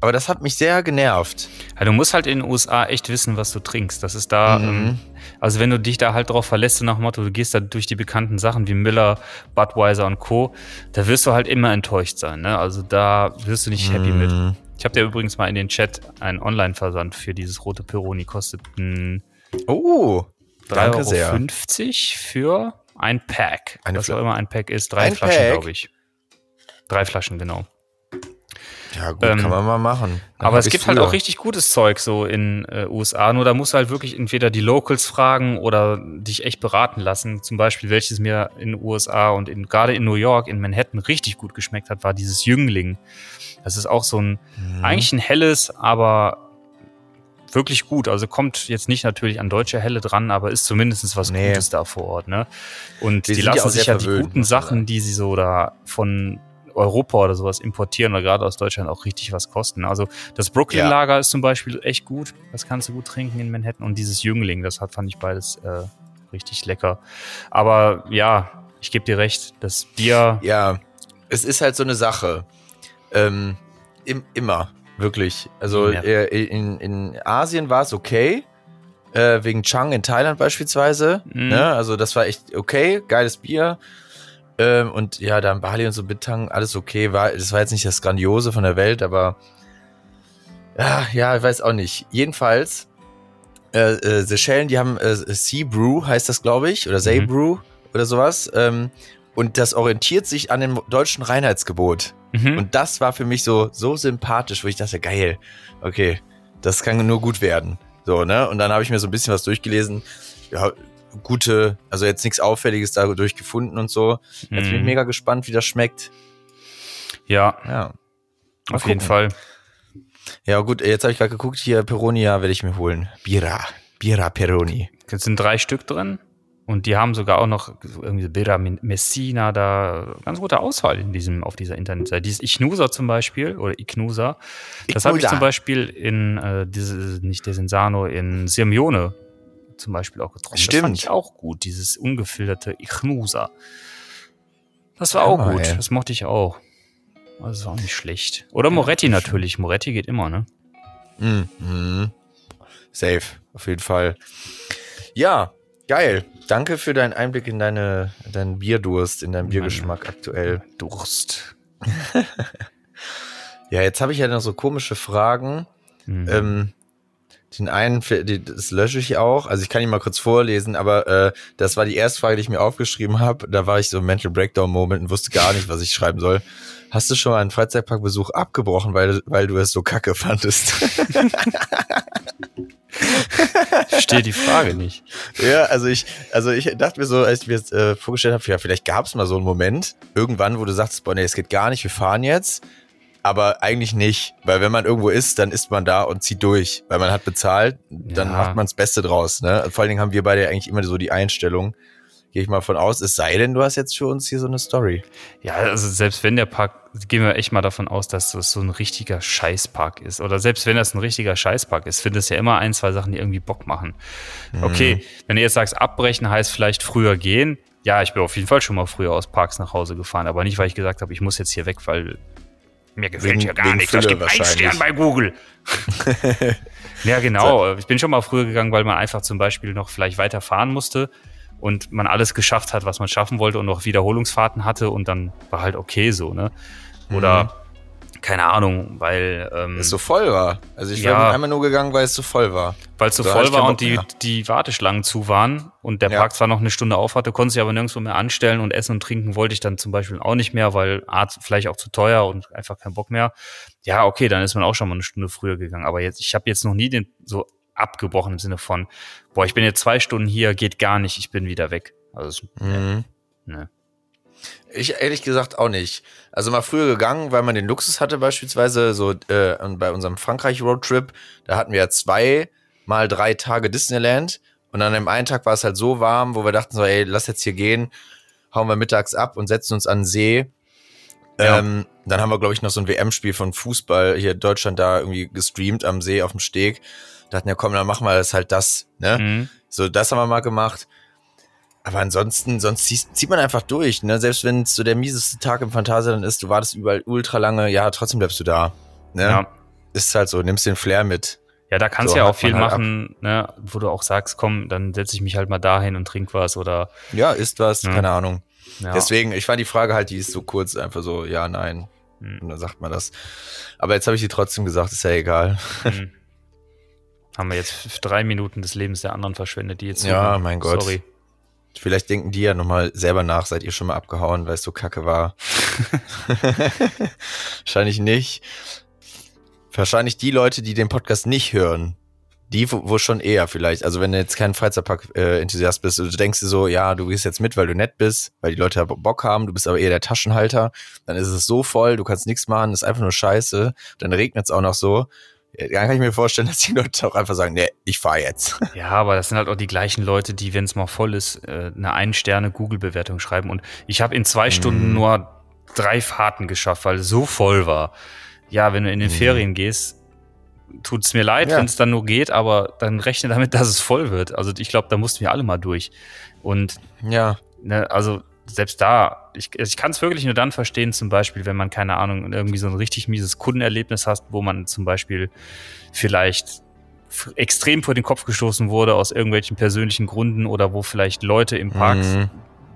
Aber das hat mich sehr genervt. Ja, du musst halt in den USA echt wissen, was du trinkst. Das ist da, Mhm. ähm, also wenn du dich da halt drauf verlässt, nach dem Motto, du gehst da durch die bekannten Sachen wie Miller, Budweiser und Co., da wirst du halt immer enttäuscht sein. Ne? Also da wirst du nicht happy mit. Mhm. Ich habe dir übrigens mal in den Chat einen Online-Versand für dieses rote Peroni, kostet ein Oh, danke sehr. 3,50 Euro für ein Pack. Eine was Fla- auch immer ein Pack ist. Drei Ein Flaschen, glaube ich. Drei Flaschen, genau. Ja, gut, Ähm, kann man mal machen. Dann Aber es gibt halt früher. auch richtig gutes Zeug so in äh, USA. Nur da musst du halt wirklich entweder die Locals fragen oder dich echt beraten lassen. Zum Beispiel, welches mir in den USA und in, gerade in New York, in Manhattan richtig gut geschmeckt hat, war dieses Jüngling. Das ist auch so ein, Mhm. eigentlich ein helles, aber wirklich gut. Also kommt jetzt nicht natürlich an deutsche Helle dran, aber ist zumindest was Nee. Gutes da vor Ort. Ne? Und Die die, lassen sich ja die guten. Sachen, die sie so da von Europa oder sowas importieren oder gerade aus Deutschland auch richtig was kosten. Also das Brooklyn-Lager ist zum Beispiel echt gut. Das kannst du gut trinken in Manhattan. Und dieses Jüngling, das hat, fand ich beides äh, richtig lecker. Aber ja, ich gebe dir recht, das Bier, Ja, es ist halt so eine Sache. Ähm, im, immer, wirklich. Also Ja. äh, in, in Asien war es okay. Äh, wegen Chang in Thailand beispielsweise. Mhm. Ne? Also das war echt okay, geiles Bier. Ähm, und ja, da in Bali und so Bitang, alles okay. War, das war jetzt nicht das Grandiose von der Welt, aber ja, ja, ich weiß auch nicht. Jedenfalls, äh, äh, Seychellen, die haben äh, Sea Brew, heißt das, glaube ich, oder Say Mhm. Brew oder sowas. Ähm, und das orientiert sich an dem deutschen Reinheitsgebot. mhm. Und das war für mich so, so sympathisch, wo ich dachte, geil, okay, das kann nur gut werden. So, ne? Und dann habe ich mir so ein bisschen was durchgelesen. Ja, gute, also jetzt nichts Auffälliges dadurch gefunden und so. Jetzt bin ich Mhm. mega gespannt, wie das schmeckt. ja, Ja. Mal auf jeden. Fall. Ja, gut, jetzt habe ich gerade geguckt, hier Peronia werde ich mir holen. Bira. Bira Peroni. Jetzt sind drei Stück drin. Und die haben sogar auch noch irgendwie Birra Messina da. Ganz gute Auswahl in diesem, auf dieser Internetseite. Dieses Ichnusa zum Beispiel, oder Ignusa. Das habe ich zum Beispiel in, äh, diese, nicht Desenzano, in Sirmione zum Beispiel auch getrunken. Das Stimmt. fand ich auch gut, dieses ungefilterte Ichnusa. Das war auch gut. ey. Das mochte ich auch. Also das war auch nicht schlecht. Oder Moretti natürlich. Moretti geht immer, ne? Mhm. Safe, auf jeden Fall. Ja, geil. Danke für deinen Einblick in deine, deinen Bierdurst, in deinen Biergeschmack aktuell. Durst. Ja, jetzt habe ich ja noch so komische Fragen. Mhm. Ähm, den einen, das lösche ich auch. Also ich kann ihn mal kurz vorlesen, aber äh, das war die erste Frage, die ich mir aufgeschrieben habe. Da war ich so im Mental Breakdown Moment und wusste gar nicht, was ich schreiben soll. Hast du schon mal einen Freizeitparkbesuch abgebrochen, weil, weil du es so kacke fandest? Ich verstehe die Frage nicht. ja, also ich, also ich dachte mir so, als ich mir das äh, vorgestellt habe, ja, vielleicht gab es mal so einen Moment, irgendwann, wo du sagst, boah, nee, es geht gar nicht, wir fahren jetzt. Aber eigentlich nicht, weil wenn man irgendwo ist, dann ist man da und zieht durch, weil man hat bezahlt, dann Ja. macht man das Beste draus. Ne? Vor allen Dingen haben wir beide eigentlich immer so die Einstellung, gehe ich mal von aus, es sei denn, du hast jetzt für uns hier so eine Story. Ja, also selbst wenn der Park, gehen wir echt mal davon aus, dass das so ein richtiger Scheißpark ist. Oder selbst wenn das ein richtiger Scheißpark ist, finde es ja immer ein, zwei Sachen, die irgendwie Bock machen. Okay, wenn du jetzt sagst, abbrechen heißt vielleicht früher gehen. Ja, ich bin auf jeden Fall schon mal früher aus Parks nach Hause gefahren, aber nicht, weil ich gesagt habe, ich muss jetzt hier weg, weil mir gefällt Wegen- hier gar nichts. Da Fülle steht ein. Stern bei Google. ja, genau. Ich bin schon mal früher gegangen, weil man einfach zum Beispiel noch vielleicht weiterfahren musste und man alles geschafft hat, was man schaffen wollte und noch Wiederholungsfahrten hatte und dann war halt okay so, ne? Oder keine Ahnung, weil ähm, Es so voll war. Also ich Ja. bin einmal nur gegangen, weil es so voll war. weil es so voll war und die, die Warteschlangen zu waren und der Ja. Park zwar noch eine Stunde auf hatte, konnte sich aber nirgendwo mehr anstellen und essen und trinken wollte ich dann zum Beispiel auch nicht mehr, weil A, vielleicht auch zu teuer und einfach keinen Bock mehr. Ja, okay, dann ist man auch schon mal eine Stunde früher gegangen. Aber jetzt, ich habe jetzt noch nie den so abgebrochen im Sinne von, boah, ich bin jetzt zwei Stunden hier, geht gar nicht, ich bin wieder weg. Also, es- Mhm. ne. Ich ehrlich gesagt auch nicht. Also mal früher gegangen, weil man den Luxus hatte beispielsweise, so äh, bei unserem Frankreich-Roadtrip, da hatten wir ja zwei mal drei Tage Disneyland und an dem einen Tag war es halt so warm, wo wir dachten so, ey, lass jetzt hier gehen, hauen wir mittags ab und setzen uns an den See. Ja. Ähm, dann haben wir, glaube ich, noch so ein WM-Spiel von Fußball hier in Deutschland da irgendwie gestreamt am See auf dem Steg. Dachten ja, komm, dann machen wir das halt das, ne? Mhm. So, das haben wir mal gemacht. Aber ansonsten, sonst zieht, man einfach durch, ne? Selbst wenn es so der mieseste Tag im Phantasialand ist, du wartest überall ultra lange, ja, trotzdem bleibst du da. Ne? Ja. Ist halt so, nimmst den Flair mit. Ja, da kannst So du ja auch viel halt machen, ne, wo du auch sagst, komm, dann setze ich mich halt mal dahin und trink was oder Ja, ist was, Ja. keine Ahnung. ja. Deswegen, ich fand die Frage halt, die ist so kurz, einfach so, ja, nein. Hm. Und dann sagt man das. Aber jetzt habe ich sie trotzdem gesagt, ist ja egal. Hm. Haben wir jetzt drei Minuten des Lebens der anderen verschwendet, die jetzt Ja, zuhören. mein Gott. Sorry. Vielleicht denken die ja nochmal selber nach, seid ihr schon mal abgehauen, weil es so kacke war. Wahrscheinlich nicht. Wahrscheinlich die Leute, die den Podcast nicht hören. Die, wo, wo schon eher vielleicht. Also wenn du jetzt kein Freizeitpark-Enthusiast bist, und du denkst dir so, ja, du gehst jetzt mit, weil du nett bist, weil die Leute Bock haben, du bist aber eher der Taschenhalter, dann ist es so voll, du kannst nichts machen, ist einfach nur scheiße, dann regnet es auch noch so. Ja, Dann kann ich mir vorstellen, dass die Leute auch einfach sagen, nee, ich fahr jetzt. Ja, aber das sind halt auch die gleichen Leute, die, wenn es mal voll ist, äh, eine Ein-Sterne-Google-Bewertung schreiben. Und ich habe in zwei Stunden nur drei Fahrten geschafft, weil es so voll war. Ja, wenn du in den Mhm. Ferien gehst, tut's mir leid, Ja. wenn es dann nur geht, aber dann rechne damit, dass es voll wird. Also ich glaube, da mussten wir alle mal durch. Und Ja. ne, also selbst da, ich, ich kann es wirklich nur dann verstehen, zum Beispiel, wenn man, keine Ahnung, irgendwie so ein richtig mieses Kundenerlebnis hast, wo man zum Beispiel vielleicht extrem vor den Kopf gestoßen wurde aus irgendwelchen persönlichen Gründen oder wo vielleicht Leute im Park Mhm.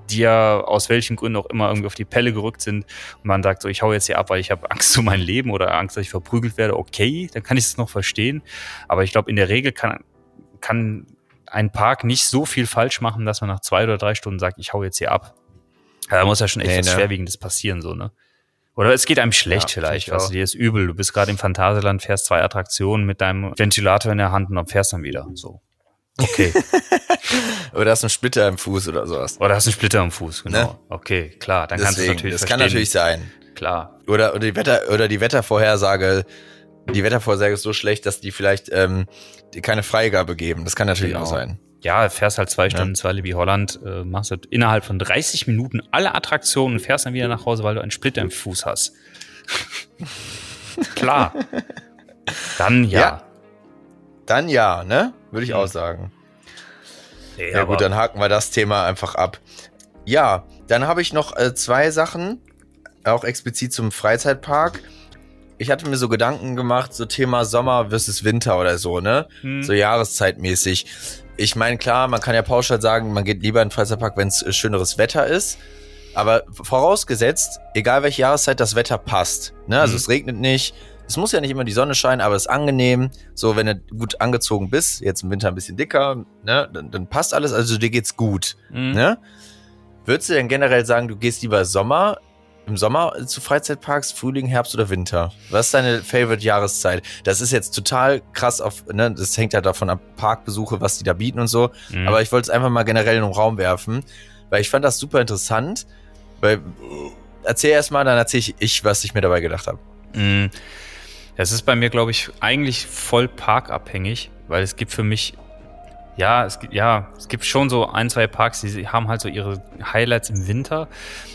dir aus welchen Gründen auch immer irgendwie auf die Pelle gerückt sind und man sagt so, ich hau jetzt hier ab, weil ich habe Angst um mein Leben oder Angst, dass ich verprügelt werde, okay, dann kann ich es noch verstehen. Aber ich glaube, in der Regel kann, kann ein Park nicht so viel falsch machen, dass man nach zwei oder drei Stunden sagt, ich hau jetzt hier ab. Da muss ja schon echt Nee, was ne? Schwerwiegendes passieren, so, ne? Oder es geht einem schlecht Ja, vielleicht, also auch. dir ist übel, du bist gerade im Phantasialand, fährst zwei Attraktionen mit deinem Ventilator in der Hand und dann fährst dann wieder, so. Okay. Oder hast du einen Splitter im Fuß oder sowas. Oder hast einen Splitter am Fuß, genau. Ne? Okay, klar, dann kannst du natürlich das verstehen. kann natürlich sein. Klar. Oder, oder die Wetter, oder die Wettervorhersage, die Wettervorhersage ist so schlecht, dass die vielleicht ähm, die keine Freigabe geben. Das kann natürlich Genau. auch sein. Ja, fährst halt zwei Ja. Stunden, zwei Libi Holland, äh, machst halt innerhalb von 30 Minuten alle Attraktionen und fährst dann wieder nach Hause, weil du einen Splitter im Fuß hast. Klar. Dann ja. Ja. Dann ja, ne? Würde ich Mhm. auch sagen. Nee, Ja, gut, dann haken wir das Thema einfach ab. Ja, dann habe ich noch äh, zwei Sachen, auch explizit zum Freizeitpark. Ich hatte mir so Gedanken gemacht, so Thema Sommer versus Winter oder so, ne? Hm. So jahreszeitmäßig. Ich meine, klar, man kann ja pauschal sagen, man geht lieber in den Freizeitpark, wenn es schöneres Wetter ist. Aber vorausgesetzt, egal welche Jahreszeit, das Wetter passt. Ne? Also Mhm. es regnet nicht. Es muss ja nicht immer die Sonne scheinen, aber es ist angenehm. So, wenn du gut angezogen bist, jetzt im Winter ein bisschen dicker, ne, dann, dann passt alles. Also dir geht's gut. Hm. Ne? Würdest du denn generell sagen, du gehst lieber Sommer, im Sommer zu Freizeitparks, Frühling, Herbst oder Winter? Was ist deine Favorite Jahreszeit? Das ist jetzt total krass auf, ne, das hängt ja davon ab, Parkbesuche, was die da bieten und so. Hm. Aber ich wollte es einfach mal generell in den Raum werfen, weil ich fand das super interessant. Weil, erzähl erst mal, dann erzähl ich, was ich mir dabei gedacht habe. Mm, Das ist bei mir, glaube ich, eigentlich voll parkabhängig, weil es gibt für mich, ja, es gibt, ja, es gibt schon so ein, zwei Parks, die haben halt so ihre Highlights im Winter.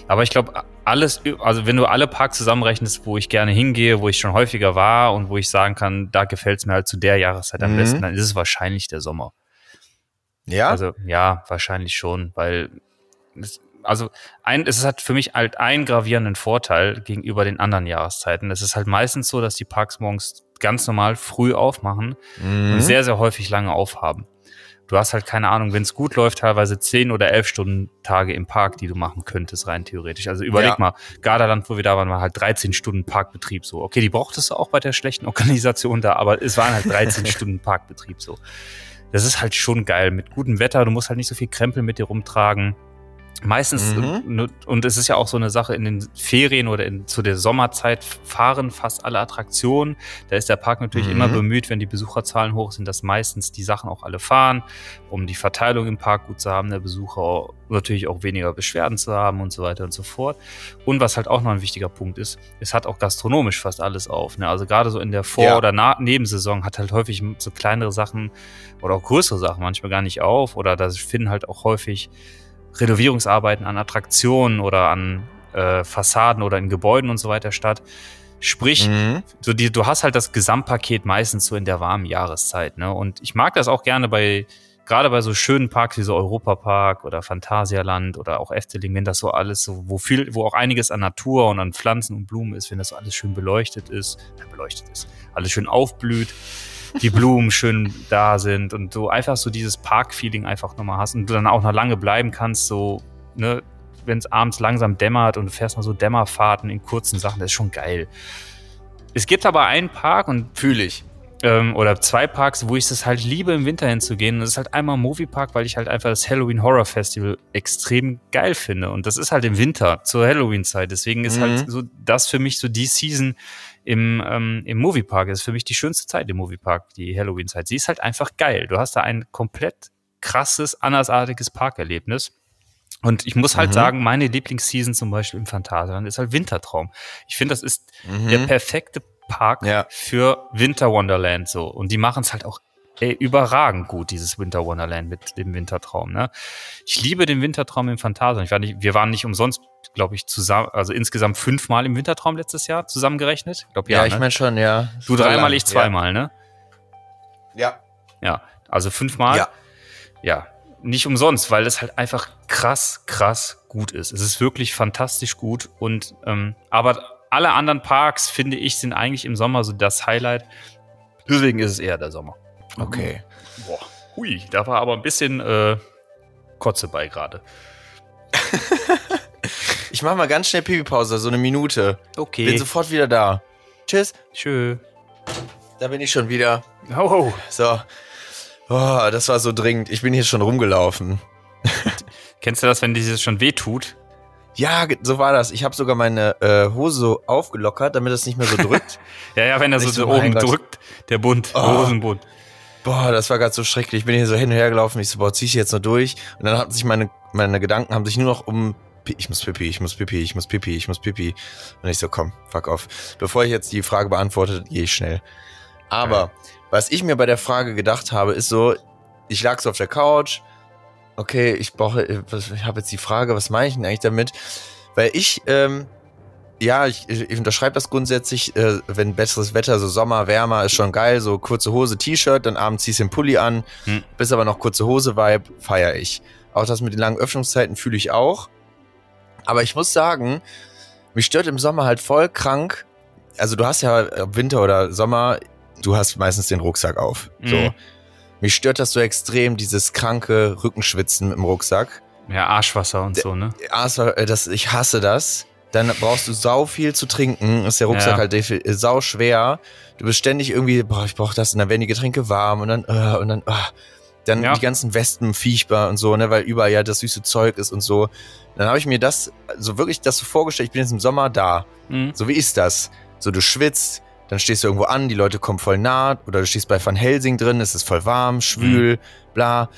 Aber ich glaube, alles, also wenn du alle Parks zusammenrechnest, wo ich gerne hingehe, wo ich schon häufiger war und wo ich sagen kann, da gefällt es mir halt zu der Jahreszeit am Mhm. besten, dann ist es wahrscheinlich der Sommer. Ja? Also ja, wahrscheinlich schon, weil es, also ein, es hat für mich halt einen gravierenden Vorteil gegenüber den anderen Jahreszeiten. Es ist halt meistens so, dass die Parks morgens ganz normal früh aufmachen Mhm. und sehr, sehr häufig lange aufhaben. Du hast halt keine Ahnung, wenn es gut läuft, teilweise 10 oder 11 Stunden Tage im Park, die du machen könntest, rein theoretisch. Also überleg Ja. mal, Gardaland, wo wir da waren, war halt 13 Stunden Parkbetrieb so. Okay, die brauchtest du auch bei der schlechten Organisation da, aber es waren halt 13 Stunden Parkbetrieb so. Das ist halt schon geil. Mit gutem Wetter, du musst halt nicht so viel Krempel mit dir rumtragen. Meistens, Mhm. äh, und es ist ja auch so eine Sache, in den Ferien oder in, zu der Sommerzeit fahren fast alle Attraktionen. Da ist der Park natürlich Mhm. immer bemüht, wenn die Besucherzahlen hoch sind, dass meistens die Sachen auch alle fahren, um die Verteilung im Park gut zu haben, der Besucher natürlich auch weniger Beschwerden zu haben und so weiter und so fort. Und was halt auch noch ein wichtiger Punkt ist, es hat auch gastronomisch fast alles auf. Ne? Also gerade so in der Vor- Ja. oder Na Nebensaison hat halt häufig so kleinere Sachen oder auch größere Sachen manchmal gar nicht auf oder da finden halt auch häufig Renovierungsarbeiten an Attraktionen oder an äh, Fassaden oder in Gebäuden und so weiter statt. Sprich, Mhm. so die, du hast halt das Gesamtpaket meistens so in der warmen Jahreszeit. Ne? Und ich mag das auch gerne bei, gerade bei so schönen Parks wie so Europapark oder Phantasialand oder auch Efteling, wenn das so alles so, wo viel, wo auch einiges an Natur und an Pflanzen und Blumen ist, wenn das so alles schön beleuchtet ist, beleuchtet ist, alles schön aufblüht, die Blumen schön da sind und du einfach so dieses Park-Feeling einfach nochmal hast und du dann auch noch lange bleiben kannst, so, ne, wenn es abends langsam dämmert und du fährst mal so Dämmerfahrten in kurzen Sachen, das ist schon geil. Es gibt aber einen Park und Fühle ich. ähm, oder zwei Parks, wo ich es halt liebe, im Winter hinzugehen. Und das ist halt einmal Movie Park, weil ich halt einfach das Halloween Horror Festival extrem geil finde. Und das ist halt im Winter, zur Halloween-Zeit. Deswegen ist Mhm. halt so das für mich so die Season im, ähm, im Movie Park. Das ist für mich die schönste Zeit im Movie Park, die Halloween-Zeit. Sie ist halt einfach geil. Du hast da ein komplett krasses, andersartiges Parkerlebnis. Und ich muss halt Mhm. sagen, meine Lieblingsseason zum Beispiel im Phantasialand ist halt Wintertraum. Ich finde, das ist Mhm. der perfekte Park Ja. für Winter Wonderland so. Und die machen es halt auch ey, überragend gut, dieses Winter Wonderland mit dem Wintertraum. Ne? Ich liebe den Wintertraum im Phantasialand. Ich war nicht, wir waren nicht umsonst, glaube ich, zusammen, also insgesamt fünfmal im Wintertraum letztes Jahr zusammengerechnet. Ich glaube, ja. Ja, ich ne? meine schon, ja. du dreimal, ich zweimal, ne? Ja. Ja. Also fünfmal. Ja. ja, nicht umsonst, weil es halt einfach krass, krass gut ist. Es ist wirklich fantastisch gut und ähm, aber alle anderen Parks finde ich sind eigentlich im Sommer so das Highlight. Deswegen ist es eher der Sommer. Okay. Boah, hui, da war aber ein bisschen äh, Kotze bei gerade. Ich mache mal ganz schnell Pipi-Pause, so eine Minute. Okay. Bin sofort wieder da. Tschüss. Tschö. Da bin ich schon wieder. Ho. So. Oh, das war so dringend. Ich bin hier schon rumgelaufen. Kennst du das, wenn dieses schon weh tut? Ja, so war das. Ich habe sogar meine äh, Hose so aufgelockert, damit es nicht mehr so drückt. Ja, ja, wenn er so, so, oben Gott. drückt, der Bund, der Oh. Hosenbund. Boah, das war gerade so schrecklich. Ich bin hier so hin und her gelaufen. Ich so, boah, zieh ich jetzt noch durch? Und dann haben sich meine, meine Gedanken haben sich nur noch um ich muss pipi, ich muss pipi, ich muss pipi, ich muss pipi. Und ich so, komm, fuck off. Bevor ich jetzt die Frage beantworte, gehe ich schnell. Aber was ich mir bei der Frage gedacht habe, ist so, ich lag so auf der Couch. Okay, ich brauche, äh, ich habe jetzt die Frage, was meine ich denn eigentlich damit? Weil ich, ähm, ja, ich, ich unterschreibe das grundsätzlich, äh, wenn besseres Wetter, so Sommer, wärmer, ist schon geil, so kurze Hose, T-Shirt, dann abends ziehst du den Pulli an, Hm. bis aber noch kurze Hose-Vibe, feiere ich. Auch das mit den langen Öffnungszeiten fühle ich auch. Aber ich muss sagen, mich stört im Sommer halt voll krank. Also du hast ja ob Winter oder Sommer, du hast meistens den Rucksack auf. So. Mhm. Mich stört das so extrem, dieses kranke Rückenschwitzen im Rucksack. Ja, Arschwasser und so, ne? Also, äh, das, ich hasse das. Dann brauchst du sau viel zu trinken. Ist der Rucksack Ja. halt äh, sau schwer. Du bist ständig irgendwie, boah, ich brauch das und dann werden die Getränke warm und dann, äh, und dann, äh, dann Ja. die ganzen Wespen fiechbar und so, ne, weil überall ja das süße Zeug ist und so. Dann habe ich mir das, so wirklich das so vorgestellt, ich bin jetzt im Sommer da. Mhm. So wie ist das? So, du schwitzt, dann stehst du irgendwo an, die Leute kommen voll nah, oder du stehst bei Van Helsing drin, es ist voll warm, schwül, bla.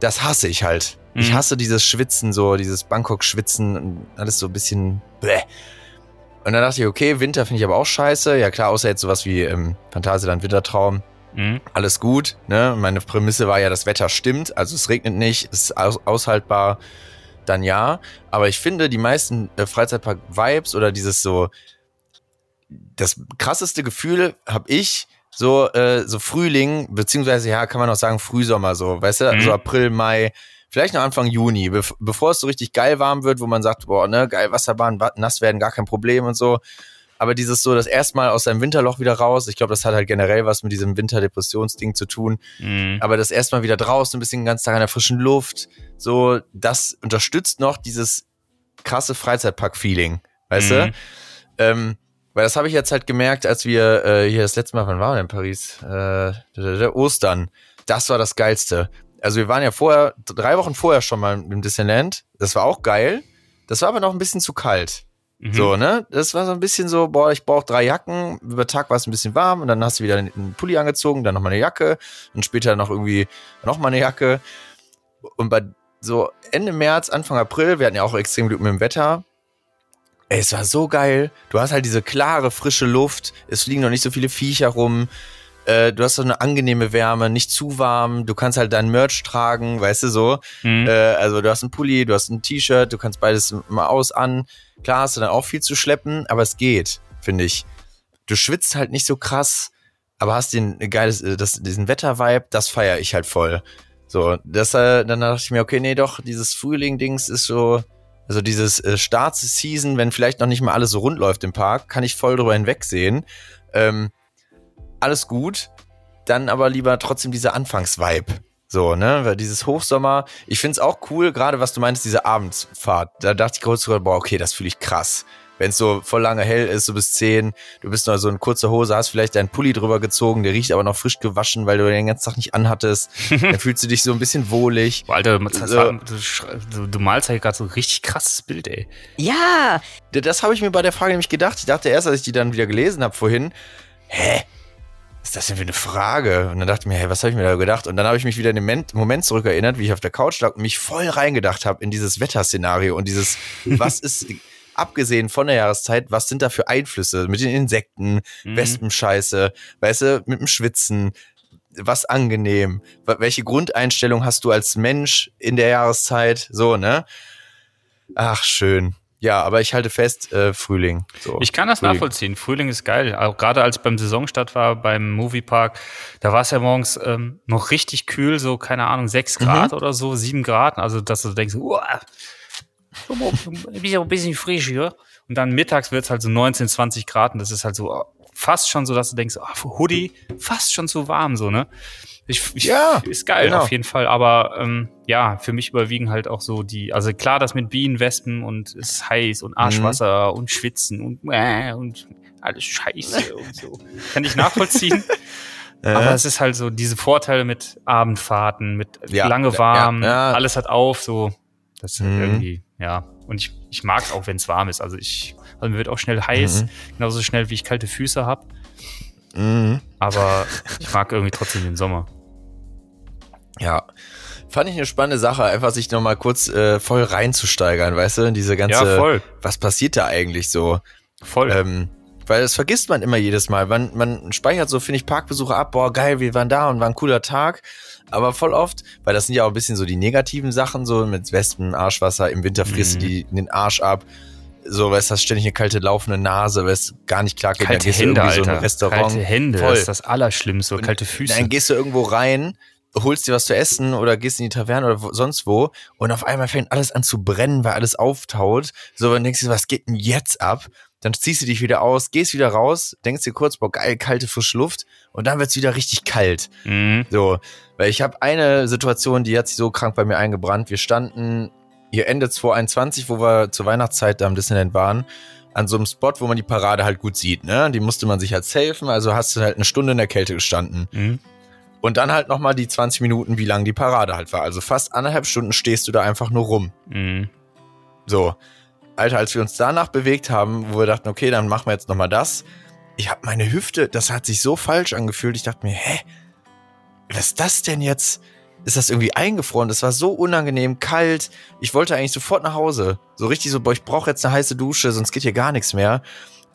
Das hasse ich halt. Ich Mhm. hasse dieses Schwitzen, so dieses Bangkok-Schwitzen und alles so ein bisschen bläh. Und dann dachte ich, okay, Winter finde ich aber auch scheiße. Ja klar, außer jetzt sowas wie ähm, Phantasialand Wintertraum. Mhm. Alles gut. Ne? Meine Prämisse war ja, das Wetter stimmt. Also es regnet nicht, es ist aus aushaltbar. Dann ja. Aber ich finde, die meisten äh, Freizeitpark-Vibes oder dieses so, das krasseste Gefühl habe ich so, äh, so Frühling, beziehungsweise ja, kann man auch sagen Frühsommer so, weißt du, Mhm. so April, Mai, vielleicht noch Anfang Juni, bev bevor es so richtig geil warm wird, wo man sagt, boah, ne, geil, Wasserbahn, wa- nass werden, gar kein Problem und so. Aber dieses so, das erste Mal aus seinem Winterloch wieder raus, ich glaube, das hat halt generell was mit diesem Winterdepressionsding zu tun. Mhm. Aber das erste Mal wieder draußen, ein bisschen den ganzen Tag an der frischen Luft, so, das unterstützt noch dieses krasse Freizeitpark-Feeling, weißt Mhm. du? Ähm, weil das habe ich jetzt halt gemerkt, als wir äh, hier das letzte Mal, wann waren wir in Paris? Äh, Ostern. Das war das Geilste. Also wir waren ja vorher, drei Wochen vorher schon mal im Disneyland. Das war auch geil. Das war aber noch ein bisschen zu kalt. Mhm. So, ne? Das war so ein bisschen so, boah, ich brauche drei Jacken. Über Tag war es ein bisschen warm und dann hast du wieder einen Pulli angezogen, dann nochmal eine Jacke und später noch irgendwie nochmal eine Jacke. Und bei so Ende März, Anfang April, wir hatten ja auch extrem Glück mit dem Wetter. Ey, es war so geil. Du hast halt diese klare, frische Luft. Es fliegen noch nicht so viele Viecher rum. Äh, du hast so eine angenehme Wärme, nicht zu warm. Du kannst halt dein Merch tragen, weißt du so. Mhm. Äh, also du hast ein Pulli, du hast ein T-Shirt, du kannst beides mal aus an. Klar hast du dann auch viel zu schleppen, aber es geht, finde ich. Du schwitzt halt nicht so krass, aber hast den geiles, äh, das, diesen Wettervibe, das feiere ich halt voll. So, das, äh, dann dachte ich mir, okay, nee, doch, dieses Frühling-Dings ist so, also dieses äh, Start-Season, wenn vielleicht noch nicht mal alles so rund läuft im Park, kann ich voll drüber hinwegsehen. Ähm, alles gut, dann aber lieber trotzdem dieser Anfangsvibe. So, ne, weil dieses Hochsommer, ich find's auch cool, gerade was du meinst, diese Abendsfahrt. Da dachte ich kurz sogar, boah, okay, das fühle ich krass. Wenn es so voll lange hell ist, so bis 10, du bist noch so in kurzer Hose, hast vielleicht deinen Pulli drüber gezogen, der riecht aber noch frisch gewaschen, weil du den ganzen Tag nicht anhattest. dann fühlst du dich so ein bisschen wohlig. Boah, Alter, du, So. du, du, du malst halt gerade so ein richtig krasses Bild, ey. Ja, Das habe ich mir bei der Frage nämlich gedacht. Ich dachte erst, als ich die dann wieder gelesen habe vorhin, hä? Was ist das denn für eine Frage? Und dann dachte ich mir, hey, was habe ich mir da gedacht? Und dann habe ich mich wieder in den Moment, zurückerinnert, wie ich auf der Couch lag und mich voll reingedacht habe in dieses Wetterszenario und dieses, was ist, abgesehen von der Jahreszeit, was sind da für Einflüsse mit den Insekten, Mhm. Wespenscheiße, weißt du, mit dem Schwitzen, was angenehm, welche Grundeinstellung hast du als Mensch in der Jahreszeit, so, ne? Ach, schön. Ja, aber ich halte fest, äh, Frühling. So. Ich kann das Frühling. nachvollziehen. Frühling ist geil. Auch gerade als beim Saisonstart war, beim Moviepark, da war es ja morgens ähm, noch richtig kühl, so, keine Ahnung, sechs Grad oder so, sieben Grad. Also, dass du denkst, uah, bisschen, ein bisschen frisch hier. Und dann mittags wird es halt so 19, 20 Grad und das ist halt so oh, fast schon so, dass du denkst, oh, Hoodie, fast schon zu warm, so, ne? Ich, ich, Ja, ist geil, genau. auf jeden Fall. Aber ähm, ja, für mich überwiegen halt auch so die, also klar, das mit Bienen, Wespen und es ist heiß und Arschwasser und Schwitzen und äh, und alles Scheiße und so. Kann ich nachvollziehen. Aber es ist halt so diese Vorteile mit Abendfahrten, mit Ja, lange ja, warm, ja. alles hat auf, so. Das ist halt Mhm. irgendwie, ja. Und ich, ich mag es auch, wenn es warm ist. Also ich, also mir wird auch schnell heiß, Mhm. genauso schnell wie ich kalte Füße habe. Mhm. Aber ich mag irgendwie trotzdem den Sommer. Ja. Fand ich eine spannende Sache, einfach sich nochmal kurz äh, voll reinzusteigern, weißt du, in diese ganze, ja, voll. was passiert da eigentlich so? Voll. Ähm, weil das vergisst man immer jedes Mal. Man, man speichert so, finde ich, Parkbesuche ab, boah, geil, wir waren da und war ein cooler Tag. Aber voll oft, weil das sind ja auch ein bisschen so die negativen Sachen, so mit Wespen, Arschwasser, im Winter frisst du Mhm. die den Arsch ab. So, weißt du, hast ständig eine kalte laufende Nase, weißt gar nicht klar, geht, dann kalte gehst Hände, du irgendwie so in Alter. ein Restaurant. Kalte Hände, Voll. das ist das Allerschlimmste. Kalte Füße. Dann gehst du irgendwo rein, holst dir was zu essen oder gehst in die Taverne oder wo, sonst wo und auf einmal fängt alles an zu brennen, weil alles auftaut. So, dann denkst du, was geht denn jetzt ab? Dann ziehst du dich wieder aus, gehst wieder raus, denkst dir kurz, boah, geil, kalte, frische Luft und dann wird's wieder richtig kalt. Mhm. So, weil ich habe eine Situation, die hat sich so krank bei mir eingebrannt. Wir standen hier Ende 2021, wo wir zur Weihnachtszeit da am Disneyland waren, an so einem Spot, wo man die Parade halt gut sieht. Ne? Die musste man sich halt helfen, also hast du halt eine Stunde in der Kälte gestanden. Mhm. Und dann halt nochmal die 20 Minuten, wie lang die Parade halt war. Also fast anderthalb Stunden stehst du da einfach nur rum. Mhm. So. Alter, als wir uns danach bewegt haben, wo wir dachten, okay, dann machen wir jetzt nochmal das. Ich habe meine Hüfte, das hat sich so falsch angefühlt. Ich dachte mir, hä? Was ist das denn jetzt? Ist das irgendwie eingefroren? Das war so unangenehm, kalt. Ich wollte eigentlich sofort nach Hause. So richtig so, boah, ich brauche jetzt eine heiße Dusche, sonst geht hier gar nichts mehr.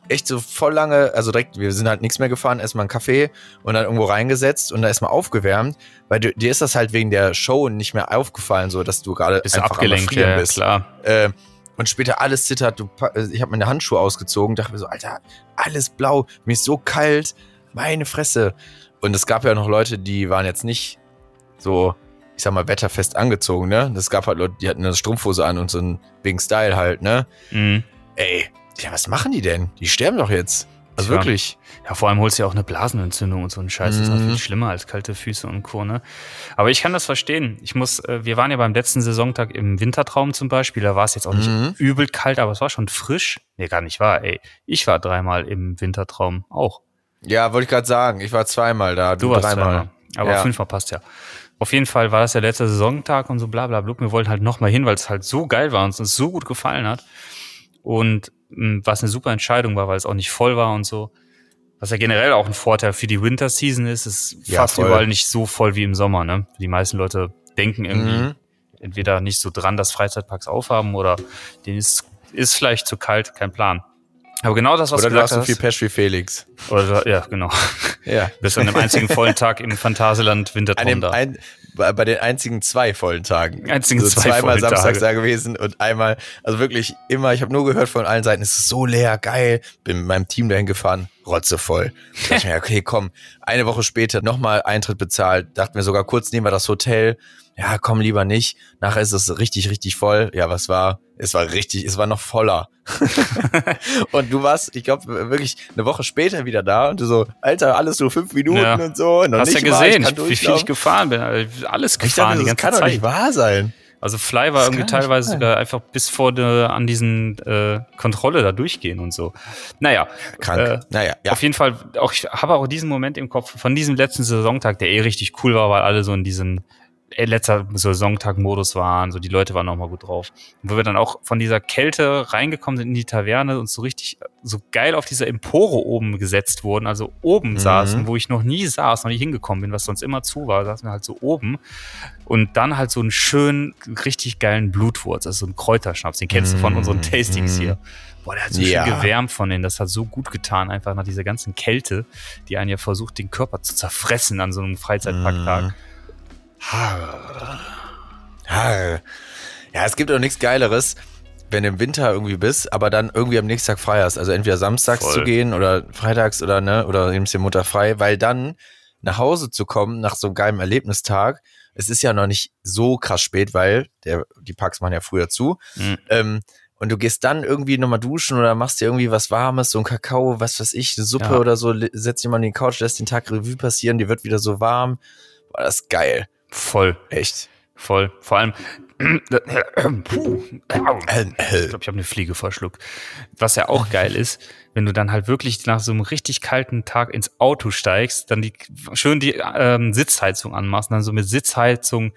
Echt so voll lange, also direkt, wir sind halt nichts mehr gefahren, erstmal einen Kaffee und dann irgendwo reingesetzt und dann erstmal aufgewärmt, weil du, dir ist das halt wegen der Show nicht mehr aufgefallen, so dass du gerade einfach abgelenkt, ja, bist. klar. Äh, und später alles zittert. Du, äh, ich habe meine Handschuhe ausgezogen, dachte mir so, Alter, alles blau, mir ist so kalt, meine Fresse. Und es gab ja noch Leute, die waren jetzt nicht so, ich sag mal, wetterfest angezogen, ne? Es gab halt Leute, die hatten eine Strumpfhose an und so ein wegen Style halt, ne? Mhm. Ey, ja, was machen die denn? Die sterben doch jetzt. Also Tja. wirklich. Ja, vor allem holst du ja auch eine Blasenentzündung und so ein Scheiß. Das ist noch Mhm. viel schlimmer als kalte Füße und Co. Ne? Aber ich kann das verstehen. Ich muss, äh, wir waren ja beim letzten Saisontag im Wintertraum zum Beispiel. Da war es jetzt auch nicht Mhm. übel kalt, aber es war schon frisch. Nee, gar nicht wahr, ey. Ich war dreimal im Wintertraum auch. Ja, wollte ich gerade sagen. Ich war zweimal da, du, Du warst dreimal. dreimal. Aber Ja. fünfmal passt ja. Auf jeden Fall war das der letzte Saisontag und so bla bla bla. Wir wollten halt nochmal hin, weil es halt so geil war und es uns so gut gefallen hat. Und mh, was eine super Entscheidung war, weil es auch nicht voll war und so. Was ja generell auch ein Vorteil für die Winter Season ist, ist Ja, fast voll. überall nicht so voll wie im Sommer. Ne? Die meisten Leute denken irgendwie Mhm. entweder nicht so dran, dass Freizeitparks aufhaben oder denen ist, ist vielleicht zu kalt, kein Plan. Aber genau das, was Oder du du hast gesagt so viel. Pesch wie Felix. Oder, ja, genau. Ja. Bis an dem einzigen vollen Tag im Phantasialand An Wintertraum dem da. ein, bei den einzigen zwei vollen Tagen. Einzigen zwei zweimal Tage. da gewesen und einmal, also wirklich immer, ich habe nur gehört von allen Seiten, es ist so leer, geil. Bin mit meinem Team dahin gefahren, rotzevoll. Da dachte ich mir, okay, komm, eine Woche später nochmal Eintritt bezahlt, dachte mir sogar kurz, nehmen wir das Hotel. Ja, komm lieber nicht. Nachher ist es richtig, richtig voll. Ja, was war? Es war richtig, es war noch voller. und du warst, ich glaube, wirklich eine Woche später wieder da und du so, Alter, alles nur fünf Minuten Ja. und so. Noch Hast ja mal, ich gesehen, kann wie viel ich gefahren bin. Alles Ich gefahren, dachte, die das kann doch Zeit. nicht wahr sein. Also Fly war irgendwie teilweise sein. sogar einfach bis vor der, an diesen äh, Kontrolle da durchgehen und so. Naja, Krank. Äh, naja, ja. auf jeden Fall, auch, ich habe auch diesen Moment im Kopf von diesem letzten Saisontag, der eh richtig cool war, weil alle so in diesem äh, letzter Saisontag-Modus waren, so die Leute waren nochmal gut drauf. Wo wir dann auch von dieser Kälte reingekommen sind in die Taverne und so richtig so geil auf dieser Empore oben gesetzt wurden, also oben Mhm. saßen, wo ich noch nie saß, noch nie hingekommen bin, was sonst immer zu war, saßen wir halt so oben und dann halt so einen schönen, richtig geilen Blutwurz, also so einen Kräuterschnaps, den kennst du von unseren Tastings mm. hier. Boah, der hat so Ja. schön gewärmt von denen. Das hat so gut getan, einfach nach dieser ganzen Kälte, die einen ja versucht, den Körper zu zerfressen an so einem Freizeitparktag. Mhm. Harr. Ja, es gibt auch nichts Geileres, wenn du im Winter irgendwie bist, aber dann irgendwie am nächsten Tag frei hast. Also entweder samstags Voll. zu gehen oder freitags oder ne, oder nimmst dir Mutter frei, weil dann nach Hause zu kommen nach so einem geilen Erlebnistag, es ist ja noch nicht so krass spät, weil der, die Parks machen ja früher zu. Mhm. Ähm, und du gehst dann irgendwie nochmal duschen oder machst dir irgendwie was Warmes, so ein Kakao, was weiß ich, eine Suppe Ja. oder so, setzt dich mal in die Couch, lässt den Tag Revue passieren, die wird wieder so warm. Boah, das geil. Voll, Echt. voll. Vor allem, Puh. Ich glaube, ich habe eine Fliege verschluckt. Was ja auch geil ist, wenn du dann halt wirklich nach so einem richtig kalten Tag ins Auto steigst, dann die schön die ähm, Sitzheizung anmachst, und dann so mit Sitzheizung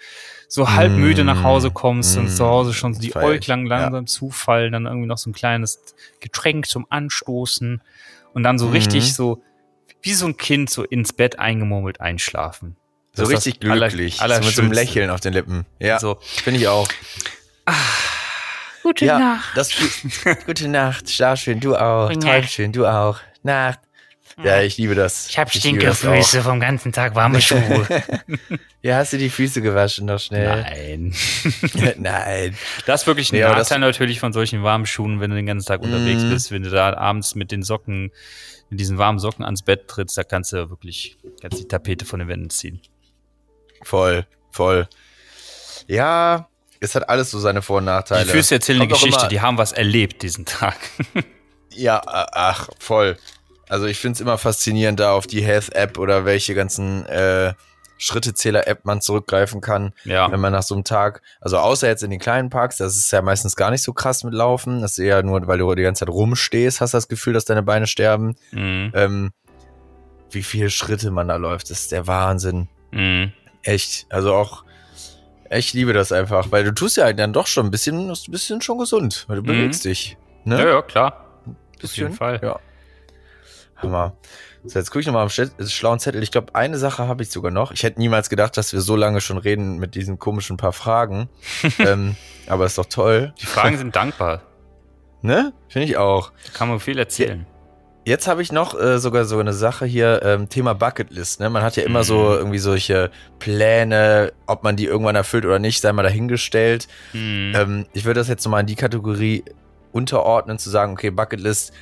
so halb Mm, müde nach Hause kommst und mm, zu Hause schon so die Äuglein langsam zufallen, dann irgendwie noch so ein kleines Getränk zum Anstoßen und dann so Mhm. richtig so wie so ein Kind so ins Bett eingemurmelt einschlafen. So richtig das aller- glücklich. so mit so einem. Lächeln auf den Lippen. Ja, So. finde ich auch. Gute ja, Nacht. Das, gute Nacht, schlaf schön, du auch. Träum schön, du auch. Nacht. Ja, ich liebe das. Ich hab liebe das Stinkefüße vom ganzen Tag, warme Schuhe. Ja, hast du die Füße gewaschen noch schnell? Nein. Nein. Das ist wirklich ein das- Nachteil natürlich von solchen warmen Schuhen, wenn du den ganzen Tag unterwegs Mhm. bist, wenn du da abends mit den Socken, mit diesen warmen Socken ans Bett trittst, da kannst du wirklich kannst die Tapete von den Wänden ziehen. Voll, voll. Ja, es hat alles so seine Vor- und Nachteile. Die Füße erzählen eine Kommt auch Geschichte, die haben was erlebt diesen Tag. Ja, ach, voll. Also ich finde es immer faszinierend, da auf die Health-App oder welche ganzen äh, Schrittezähler-App man zurückgreifen kann, Ja. wenn man nach so einem Tag, also außer jetzt in den kleinen Parks, das ist ja meistens gar nicht so krass mit Laufen, das ist eher nur, weil du die ganze Zeit rumstehst, hast das Gefühl, dass deine Beine sterben. Mhm. Ähm, wie viele Schritte man da läuft, das ist der Wahnsinn. Mhm. Echt. Also auch, ich liebe das einfach, weil du tust ja dann doch schon ein bisschen, ein bisschen schon gesund, weil du Mhm. bewegst dich. Ne? Ja, ja, klar. bisschen. jeden Fall. Ja. Hammer. So, jetzt gucke ich nochmal am Sch- schlauen Zettel. Ich glaube, eine Sache habe ich sogar noch. Ich hätte niemals gedacht, dass wir so lange schon reden mit diesen komischen paar Fragen. ähm, aber ist doch toll. Die Fragen sind dankbar. Ne? Finde ich auch. Da kann man viel erzählen. Jetzt habe ich noch äh, sogar so eine Sache hier, ähm, Thema Bucketlist. Ne? Man hat ja immer Mhm. so irgendwie solche Pläne, ob man die irgendwann erfüllt oder nicht, sei mal dahingestellt. Mhm. Ähm, ich würde das jetzt nochmal in die Kategorie unterordnen, zu sagen, okay, Bucketlist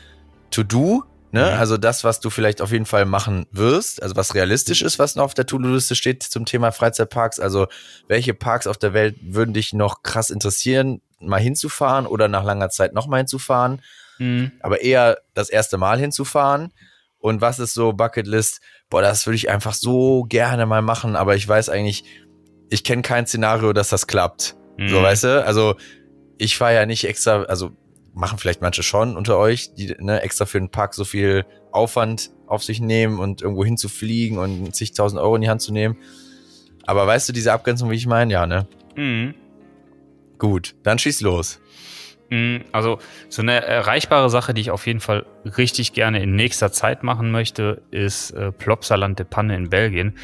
to do, ne? Mhm. Also das, was du vielleicht auf jeden Fall machen wirst, also was realistisch ist, was noch auf der To-Do-Liste steht zum Thema Freizeitparks. Also welche Parks auf der Welt würden dich noch krass interessieren, mal hinzufahren oder nach langer Zeit nochmal hinzufahren, Mhm. aber eher das erste Mal hinzufahren. Und was ist so Bucketlist? Boah, das würde ich einfach so gerne mal machen, aber ich weiß eigentlich, ich kenne kein Szenario, dass das klappt. So, Mhm. weißt du? Also, ich fahre ja nicht extra, also machen vielleicht manche schon unter euch, die ne, extra für den Park so viel Aufwand auf sich nehmen und irgendwo hinzufliegen und zigtausend Euro in die Hand zu nehmen. Aber weißt du diese Abgrenzung, wie ich meine? Ja, ne? Mhm. Gut, dann schieß los. Mm, Also so eine erreichbare Sache, die ich auf jeden Fall richtig gerne in nächster Zeit machen möchte, ist äh, Plopsaland de Panne in Belgien,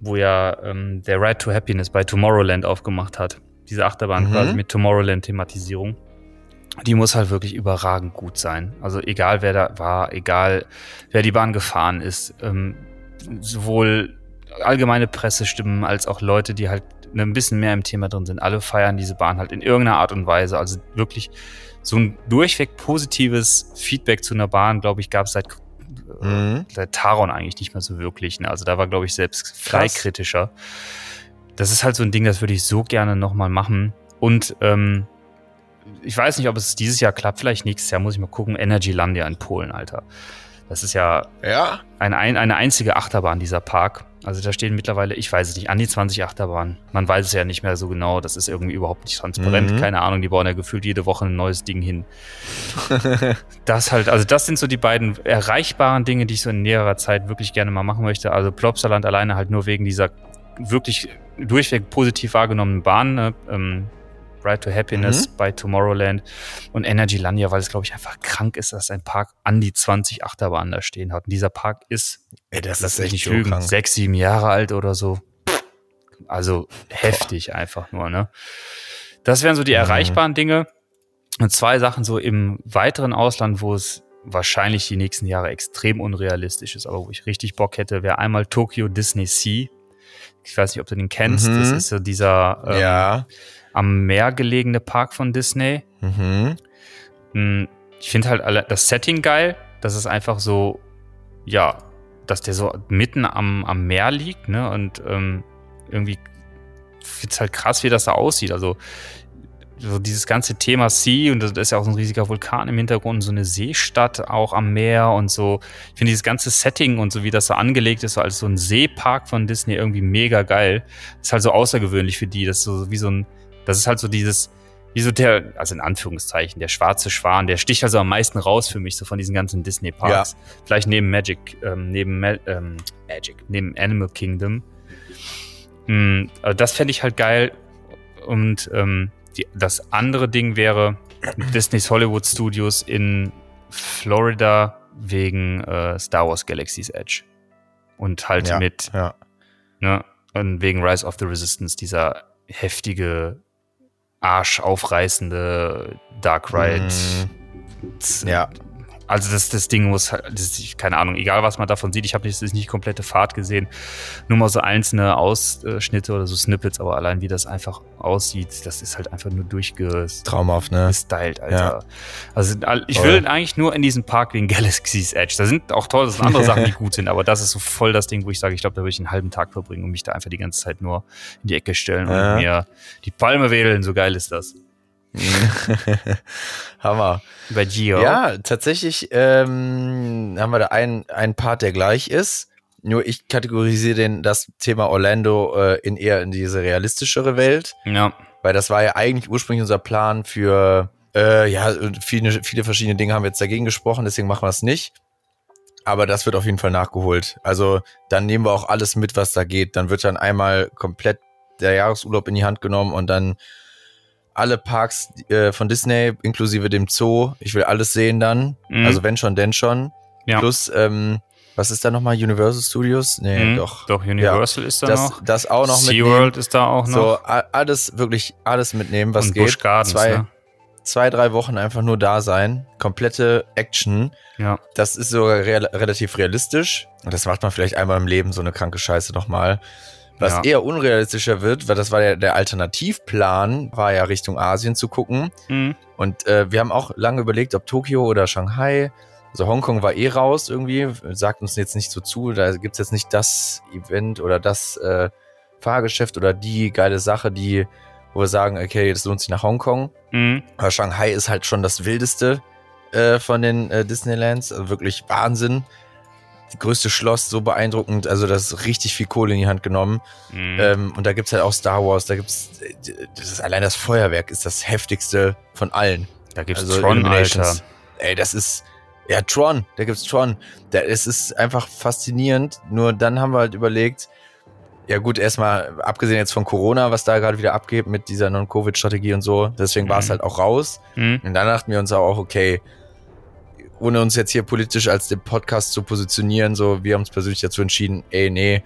wo ja ähm, der Ride to Happiness bei Tomorrowland aufgemacht hat. Diese Achterbahn Mhm. quasi mit Tomorrowland-Thematisierung. die muss halt wirklich überragend gut sein. Also egal wer da war, egal wer die Bahn gefahren ist, ähm, sowohl allgemeine Pressestimmen als auch Leute, die halt ein bisschen mehr im Thema drin sind, alle feiern diese Bahn halt in irgendeiner Art und Weise. Also wirklich so ein durchweg positives Feedback zu einer Bahn, glaube ich, gab es seit, äh, Mhm. seit Taron eigentlich nicht mehr so wirklich. Ne? Also da war, glaube ich, selbst frei Krass. kritischer. Das ist halt so ein Ding, das würde ich so gerne nochmal machen. Und ähm, ich weiß nicht, ob es dieses Jahr klappt, vielleicht nächstes Jahr, muss ich mal gucken. Energylandia in Polen, Alter. Das ist ja Ja. eine, ein- eine einzige Achterbahn, dieser Park. Also da stehen mittlerweile, ich weiß es nicht, an die 20 Achterbahnen. Man weiß es ja nicht mehr so genau. Das ist irgendwie überhaupt nicht transparent. Mhm. Keine Ahnung, die bauen ja gefühlt jede Woche ein neues Ding hin. das halt, also das sind so die beiden erreichbaren Dinge, die ich so in näherer Zeit wirklich gerne mal machen möchte. Also Plopsaland alleine halt nur wegen dieser wirklich durchweg positiv wahrgenommenen Bahn. Ne? Ähm, Ride to Happiness bei Tomorrowland und Energylandia, weil es, glaube ich, einfach krank ist, dass ein Park an die 20 Achterbahnen da stehen hat. Und dieser Park ist Ey, das lass ist mich echt nicht lügen, krank. sechs, sieben Jahre alt oder so. Also heftig einfach nur, ne? Das wären so die Mhm. erreichbaren Dinge. Und zwei Sachen so im weiteren Ausland, wo es wahrscheinlich die nächsten Jahre extrem unrealistisch ist, aber wo ich richtig Bock hätte, wäre einmal Tokyo Disney Sea. Ich weiß nicht, ob du den kennst. Mhm. Das ist so dieser ähm, ja. Am Meer gelegene Park von Disney. Mhm. Mm, Ich finde halt alle, das Setting geil. Das ist einfach so, ja, dass der so mitten am, am Meer liegt, ne? Und ähm, irgendwie find's halt krass, wie das da aussieht. Also so dieses ganze Thema Sea und das ist ja auch so ein riesiger Vulkan im Hintergrund, so eine Seestadt auch am Meer und so. Ich finde dieses ganze Setting und so, wie das so angelegt ist, so als so ein Seepark von Disney irgendwie mega geil. ist halt so außergewöhnlich für die. Das ist so wie so ein, das ist halt so dieses, wie so der, also in Anführungszeichen, der schwarze Schwan, der sticht also am meisten raus für mich, so von diesen ganzen Disney-Parks. Vielleicht neben Magic, ähm, neben Ma ähm, Magic, neben Animal Kingdom. Mm, also das fände ich halt geil. Und ähm, die, das andere Ding wäre Disney's Hollywood Studios in Florida wegen äh, Star Wars Galaxy's Edge. Und halt Ja. mit Ja. Ne? Und wegen Rise of the Resistance, dieser heftige, arschaufreißende Dark Ride. Mhm. Ja. Also das, das Ding muss, halt- das ist, keine Ahnung, egal was man davon sieht, ich habe nicht, nicht komplette Fahrt gesehen, nur mal so einzelne Ausschnitte oder so Snippets, aber allein wie das einfach aussieht, das ist halt einfach nur durchgestylt, Traumhaft, ne? Alter. Ja. Also ich Voll. will eigentlich nur in diesen Park wegen Galaxy's Edge. Da sind auch toll, das sind andere Sachen, die gut sind, aber das ist so voll das Ding, wo ich sage, ich glaube, da würde ich einen halben Tag verbringen und mich da einfach die ganze Zeit nur in die Ecke stellen Ja. und mir die Palme wedeln, so geil ist das. Hammer. Bei Gio. Ja, tatsächlich ähm, haben wir da einen, einen Part, der gleich ist. Nur ich kategorisiere den, das Thema Orlando äh, in eher in diese realistischere Welt, Ja. weil das war ja eigentlich ursprünglich unser Plan für, äh, ja, viele, viele verschiedene Dinge haben wir jetzt dagegen gesprochen, deswegen machen wir es nicht. Aber das wird auf jeden Fall nachgeholt. Also dann nehmen wir auch alles mit, was da geht. Dann wird dann einmal komplett der Jahresurlaub in die Hand genommen und dann alle Parks äh, von Disney, inklusive dem Zoo. Ich will alles sehen dann. Mhm. Also wenn schon, denn schon. Ja. Plus, ähm, was ist da nochmal? Universal Studios? Nee, Mhm. doch. Doch, Universal ist da Das, noch. das auch noch mitnehmen. SeaWorld ist da auch noch. So, alles, wirklich alles mitnehmen, was und geht. Busch Gardens, zwei, ne? zwei, drei Wochen einfach nur da sein. Komplette Action. Ja. Das ist sogar real, relativ realistisch. Und das macht man vielleicht einmal im Leben, so eine kranke Scheiße nochmal. Was Ja. eher unrealistischer wird, weil das war ja der Alternativplan, war ja Richtung Asien zu gucken. Mhm. Und äh, wir haben auch lange überlegt, ob Tokio oder Shanghai. Also Hongkong war eh raus irgendwie, sagt uns jetzt nicht so zu. Da gibt's jetzt nicht das Event oder das äh, Fahrgeschäft oder die geile Sache, die, wo wir sagen, okay, das lohnt sich nach Hongkong. Mhm. Aber Shanghai ist halt schon das wildeste äh, von den äh, Disneylands. Also wirklich Wahnsinn. Größte Schloss, so beeindruckend. Also das ist richtig viel Kohle in die Hand genommen. Mhm. Ähm, und da gibt's halt auch Star Wars. Da gibt's, das ist allein das Feuerwerk ist das heftigste von allen. da gibt's Also Tron. Alter. Ey, das ist. Ja, Tron, da gibt's Tron. Da, es ist einfach faszinierend. Nur dann haben wir halt überlegt, ja gut, erstmal, abgesehen jetzt von Corona, was da gerade wieder abgeht mit dieser Non-Covid-Strategie und so, deswegen war es Mhm. halt auch raus. Mhm. Und dann dachten wir uns auch, okay, ohne uns jetzt hier politisch als den Podcast zu positionieren, so, wir haben uns persönlich dazu entschieden, ey, nee,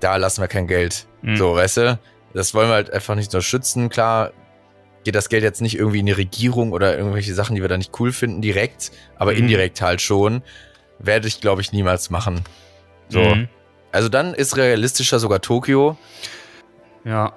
da lassen wir kein Geld. Mhm. So, weißt du? Das wollen wir halt einfach nicht nur schützen, klar. geht das Geld jetzt nicht irgendwie in die Regierung oder irgendwelche Sachen, die wir da nicht cool finden, direkt, aber Mhm. indirekt halt schon, werde ich, glaube ich, niemals machen. So. Mhm. Also dann ist realistischer sogar Tokio, Ja.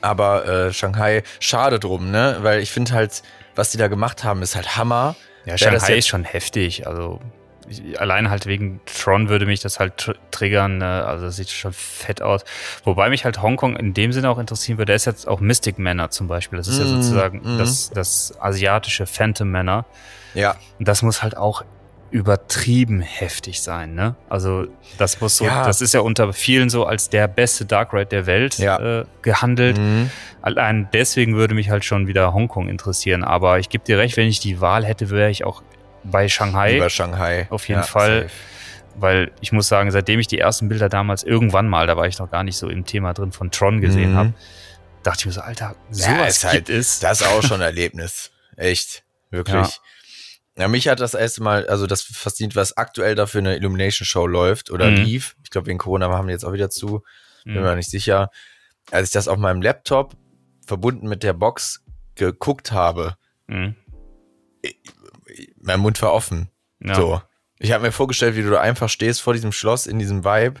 aber äh, Shanghai, schade drum, ne? Weil ich finde halt, was die da gemacht haben, ist halt Hammer. Ja, Shanghai ist schon heftig. Also ich, allein halt wegen Tron würde mich das halt tr triggern. Ne? Also das sieht schon fett aus. Wobei mich halt Hongkong in dem Sinne auch interessieren würde. Da ist jetzt auch Mystic Manor zum Beispiel. Das ist ja Mm, sozusagen mm. das, das asiatische Phantom Manor. Ja, Und das muss halt auch übertrieben heftig sein, ne? Also das muss so, Ja. das ist ja unter vielen so als der beste Dark Ride der Welt Ja. äh, gehandelt. mhm. Allein deswegen würde mich halt schon wieder Hongkong interessieren. Aber ich gebe dir recht, wenn ich die Wahl hätte, wäre ich auch bei Shanghai. über Shanghai. Auf jeden Ja, Fall. safe. Weil ich muss sagen, seitdem ich die ersten Bilder damals irgendwann mal, da war ich noch gar nicht so im Thema drin, von Tron gesehen Mhm. habe, dachte ich mir so, Alter, Ja, sowas ist halt- es. Das ist auch schon ein Erlebnis. Echt. Wirklich. Ja. mich hat das erste Mal, also das fasziniert, was aktuell da für eine Illumination-Show läuft oder Mhm. lief. Ich glaube, wegen Corona haben die jetzt auch wieder zu. Bin Mhm. mir nicht sicher. Als ich das auf meinem Laptop verbunden mit der Box geguckt habe, Mhm. mein Mund war offen. Ja. So. Ich habe mir vorgestellt, wie du da einfach stehst vor diesem Schloss in diesem Vibe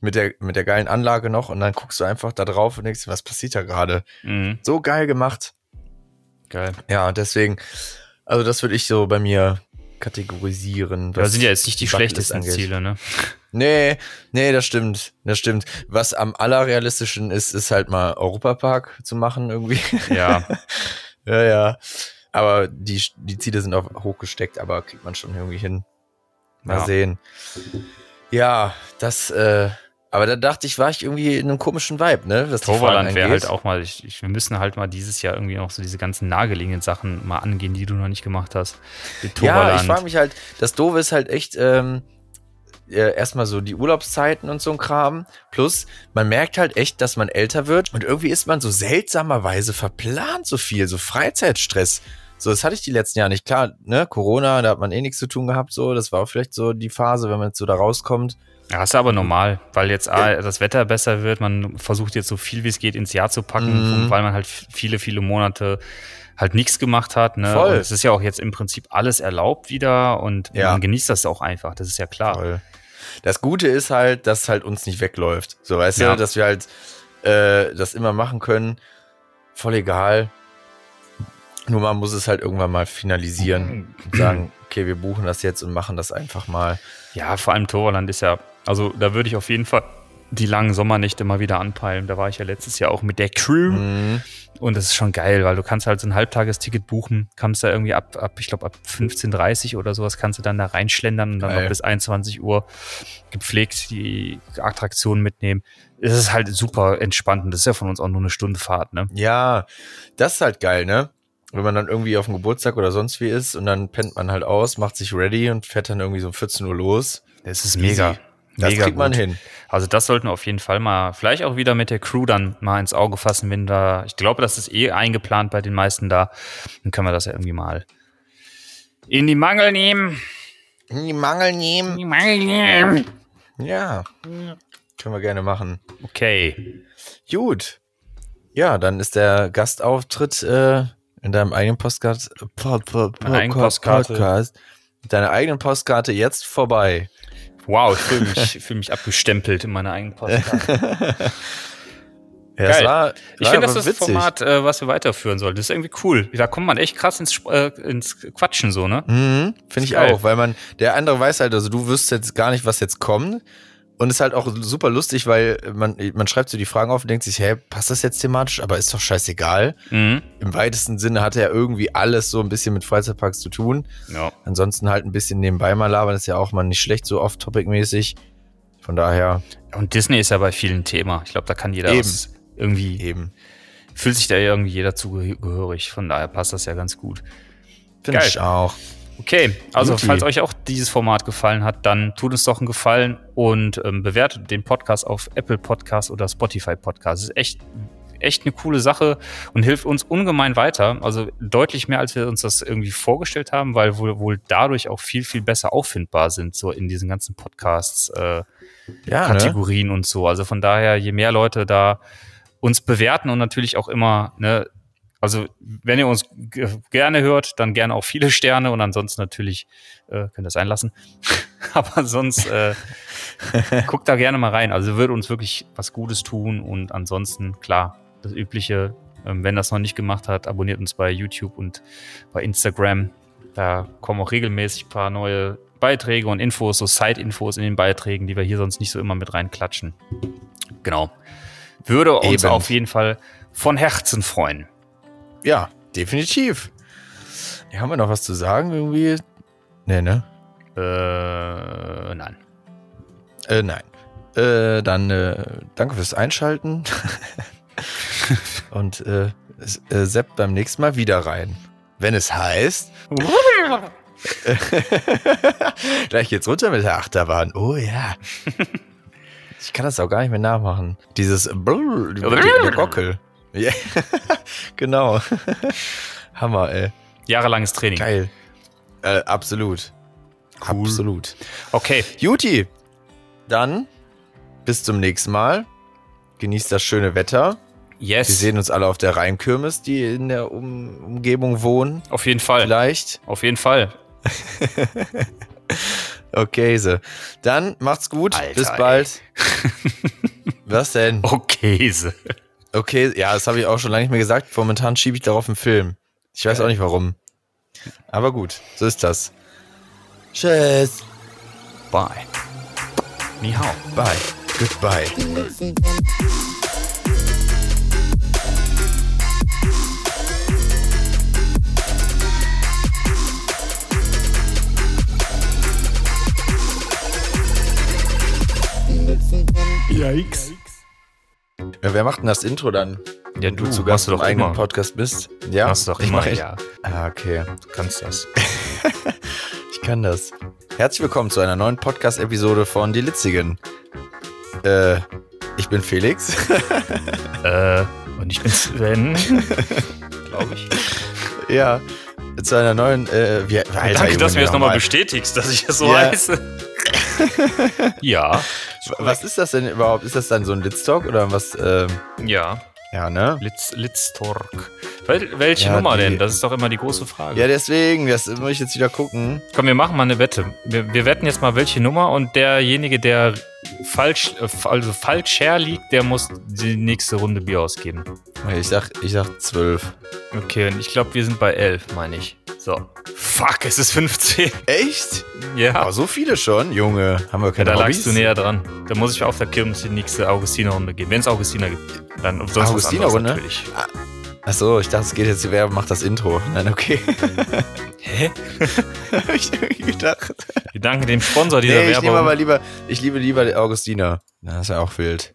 mit der, mit der geilen Anlage noch und dann guckst du einfach da drauf und denkst, was passiert da gerade? Mhm. So geil gemacht. Geil. Ja, deswegen, also das würde ich so bei mir kategorisieren. Das sind ja jetzt nicht die schlechtesten angeht. Ziele, ne? Nee, nee, das stimmt. Das stimmt. Was am allerrealistischen ist, ist halt mal Europapark zu machen irgendwie. Ja. ja, ja. Aber die, die Ziele sind auch hochgesteckt, aber kriegt man schon irgendwie hin. Mal Ja. sehen. Ja, das, äh, aber da dachte ich, war ich irgendwie in einem komischen Vibe, ne? Was Toverland wäre halt auch mal, ich, ich, wir müssen halt mal dieses Jahr irgendwie noch so diese ganzen nahegelegenen Sachen mal angehen, die du noch nicht gemacht hast. Ja, ich frage mich halt, das Doofe ist halt echt, ähm, äh, erstmal so die Urlaubszeiten und so ein Kram. Plus, man merkt halt echt, dass man älter wird und irgendwie ist man so seltsamerweise verplant so viel, so Freizeitstress. So, das hatte ich die letzten Jahre nicht. Klar, ne, Corona, da hat man eh nichts zu tun gehabt, so. Das war auch vielleicht so die Phase, wenn man jetzt so da rauskommt. Ja, ist aber normal, weil jetzt A, das Wetter besser wird. Man versucht jetzt so viel wie es geht ins Jahr zu packen, Mhm. weil man halt viele, viele Monate halt nichts gemacht hat. Ne? Voll. Und es ist ja auch jetzt im Prinzip alles erlaubt wieder und Ja. man genießt das auch einfach. Das ist ja klar. Voll. Das Gute ist halt, dass es halt uns nicht wegläuft. So, weißt Ja. du, dass wir halt äh, das immer machen können. Voll egal. Nur man muss es halt irgendwann mal finalisieren und sagen, okay, wir buchen das jetzt und machen das einfach mal. Ja, vor allem Toverland ist ja, also da würde ich auf jeden Fall die langen Sommernächte mal wieder anpeilen. Da war ich ja letztes Jahr auch mit der Crew. Mhm. Und das ist schon geil, weil du kannst halt so ein Halbtagesticket buchen, kannst da irgendwie ab, ab ich glaube, ab 15.30 oder sowas kannst du dann da reinschlendern und dann Geil. noch bis 21 Uhr gepflegt die Attraktionen mitnehmen. Es ist halt super entspannt und das ist ja von uns auch nur eine Stunde Fahrt, ne? Ja, das ist halt geil, ne? Wenn man dann irgendwie auf dem Geburtstag oder sonst wie ist und dann pennt man halt aus, macht sich ready und fährt dann irgendwie so um 14 Uhr los. Das ist Easy. mega. Das mega kriegt man gut. hin. Also das sollten wir auf jeden Fall mal, vielleicht auch wieder mit der Crew dann mal ins Auge fassen, wenn da, ich glaube, das ist eh eingeplant bei den meisten da. Dann können wir das ja irgendwie mal in die Mangel nehmen. In die Mangel nehmen. Die Mangel nehmen. Ja. Können wir gerne machen. Okay. Gut. Ja, dann ist der Gastauftritt äh, in deinem eigenen Postcard, Pod, Pod, Meine eigene Pod- Postkarte. Podcast, mit deiner eigenen Postkarte jetzt vorbei. Wow, ich fühle mich, ich fühl mich abgestempelt in meiner eigenen Postkarte. Ja, Geil. war, Ich finde, das ist das. Format, äh, was wir weiterführen sollten. Das ist irgendwie cool. Da kommt man echt krass ins, äh, ins Quatschen so, ne? Mhm, Finde ich Geil. auch, weil man, der andere weiß halt, also du wüsst jetzt gar nicht, was jetzt kommt. Und ist halt auch super lustig, weil man, man schreibt so die Fragen auf und denkt sich, hä, passt das jetzt thematisch? Aber ist doch scheißegal. Mhm. Im weitesten Sinne hat er irgendwie alles so ein bisschen mit Freizeitparks zu tun. Ja. Ansonsten halt ein bisschen nebenbei mal labern, ist ja auch mal nicht schlecht, so off-topic-mäßig. Von daher Und Disney ist ja bei vielen Thema. Ich glaube, da kann jeder Eben. irgendwie, eben. fühlt sich da irgendwie jeder zugehörig. Von daher passt das ja ganz gut. Finde ich auch. Okay, also Guti. falls euch auch dieses Format gefallen hat, dann tut uns doch einen Gefallen und ähm, bewertet den Podcast auf Apple Podcast oder Spotify Podcast. Das ist echt, echt eine coole Sache und hilft uns ungemein weiter. Also deutlich mehr, als wir uns das irgendwie vorgestellt haben, weil wohl, wohl dadurch auch viel, viel besser auffindbar sind, so in diesen ganzen Podcasts, äh, Ja, ne? Kategorien und so. Also von daher, je mehr Leute da uns bewerten und natürlich auch immer ne, Also, wenn ihr uns gerne hört, dann gerne auch viele Sterne und ansonsten natürlich äh, könnt ihr es einlassen. Aber sonst äh, guckt da gerne mal rein. Also würde uns wirklich was Gutes tun und ansonsten, klar, das Übliche, ähm, wenn das noch nicht gemacht hat, abonniert uns bei YouTube und bei Instagram. Da kommen auch regelmäßig ein paar neue Beiträge und Infos, so Side-Infos in den Beiträgen, die wir hier sonst nicht so immer mit reinklatschen. Genau. Würde uns Eben. auf jeden Fall von Herzen freuen. Ja, definitiv. Ja, haben wir noch was zu sagen irgendwie? Nee, ne? Äh, nein. Äh, nein. Äh, dann äh, danke fürs Einschalten. Und äh, äh, Sepp beim nächsten Mal wieder rein. Wenn es heißt. Gleich geht's runter mit der Achterbahn. Oh ja. Ich kann das auch gar nicht mehr nachmachen. Dieses Brrr, der, der Gockel. Ja. genau. Hammer, ey. Jahrelanges Training. Geil. Äh, absolut. Cool. Absolut. Okay. Juti, dann bis zum nächsten Mal. Genießt das schöne Wetter. Yes. Wir sehen uns alle auf der Rheinkirmes, die in der um Umgebung wohnen. Auf jeden Fall. Vielleicht. Auf jeden Fall. Okay, so. Dann macht's gut. Alter, bis bald. Was denn? Okay. so. Okay, ja, das habe ich auch schon lange nicht mehr gesagt. Momentan schiebe ich darauf einen Film. Ich weiß auch nicht warum. Aber gut, so ist das. Tschüss. Bye. Ni hao. Bye. Goodbye. Yikes. Ja, wer macht denn das Intro dann? Ja, Wenn du, zu Gast du im doch eigenen immer. Podcast bist. Ja, Machst du doch ich immer, mache ja. Ah, okay. Du kannst das. Ich kann das. Herzlich willkommen zu einer neuen Podcast-Episode von Die Litzigen. Äh, ich bin Felix. äh, und ich bin Sven. Glaube ich. ja, zu einer neuen, äh, wie, Alter, Danke, dass du mir das nochmal nochmal. bestätigst, dass ich das so Ja. heiße. ja. Was ist das denn überhaupt? Ist das dann so ein Litztalk oder was? Ähm, Ja. ja, ne? Litz, Litztork. Wel, welche Ja, Nummer die- denn? Das ist doch immer die große Frage. Ja, deswegen, das muss ich jetzt wieder gucken. Komm, wir machen mal eine Wette. Wir, wir wetten jetzt mal, welche Nummer und derjenige, der falsch, äh, also falscher liegt, der muss die nächste Runde Bier ausgeben. Ich sag, ich sag zwölf. Okay, und ich glaube, wir sind bei 11, meine ich. So. Fuck, es ist 15. Echt? Ja. Aber so viele schon, Junge. Haben wir Ja, keine da Hobbys? lagst du näher dran. Da muss ich auf der Kirmes die nächste Augustiner-Runde geben. Wenn es Augustiner gibt. Dann sonst was Augustiner-Runde? Achso, ich dachte, es geht jetzt, wer macht das Intro? Nein, okay. Hä? Hab ich irgendwie gedacht. Wir danken dem Sponsor dieser Nee, ich nehme Werbung. aber lieber, ich liebe lieber Augustiner. Das ist ja auch wild.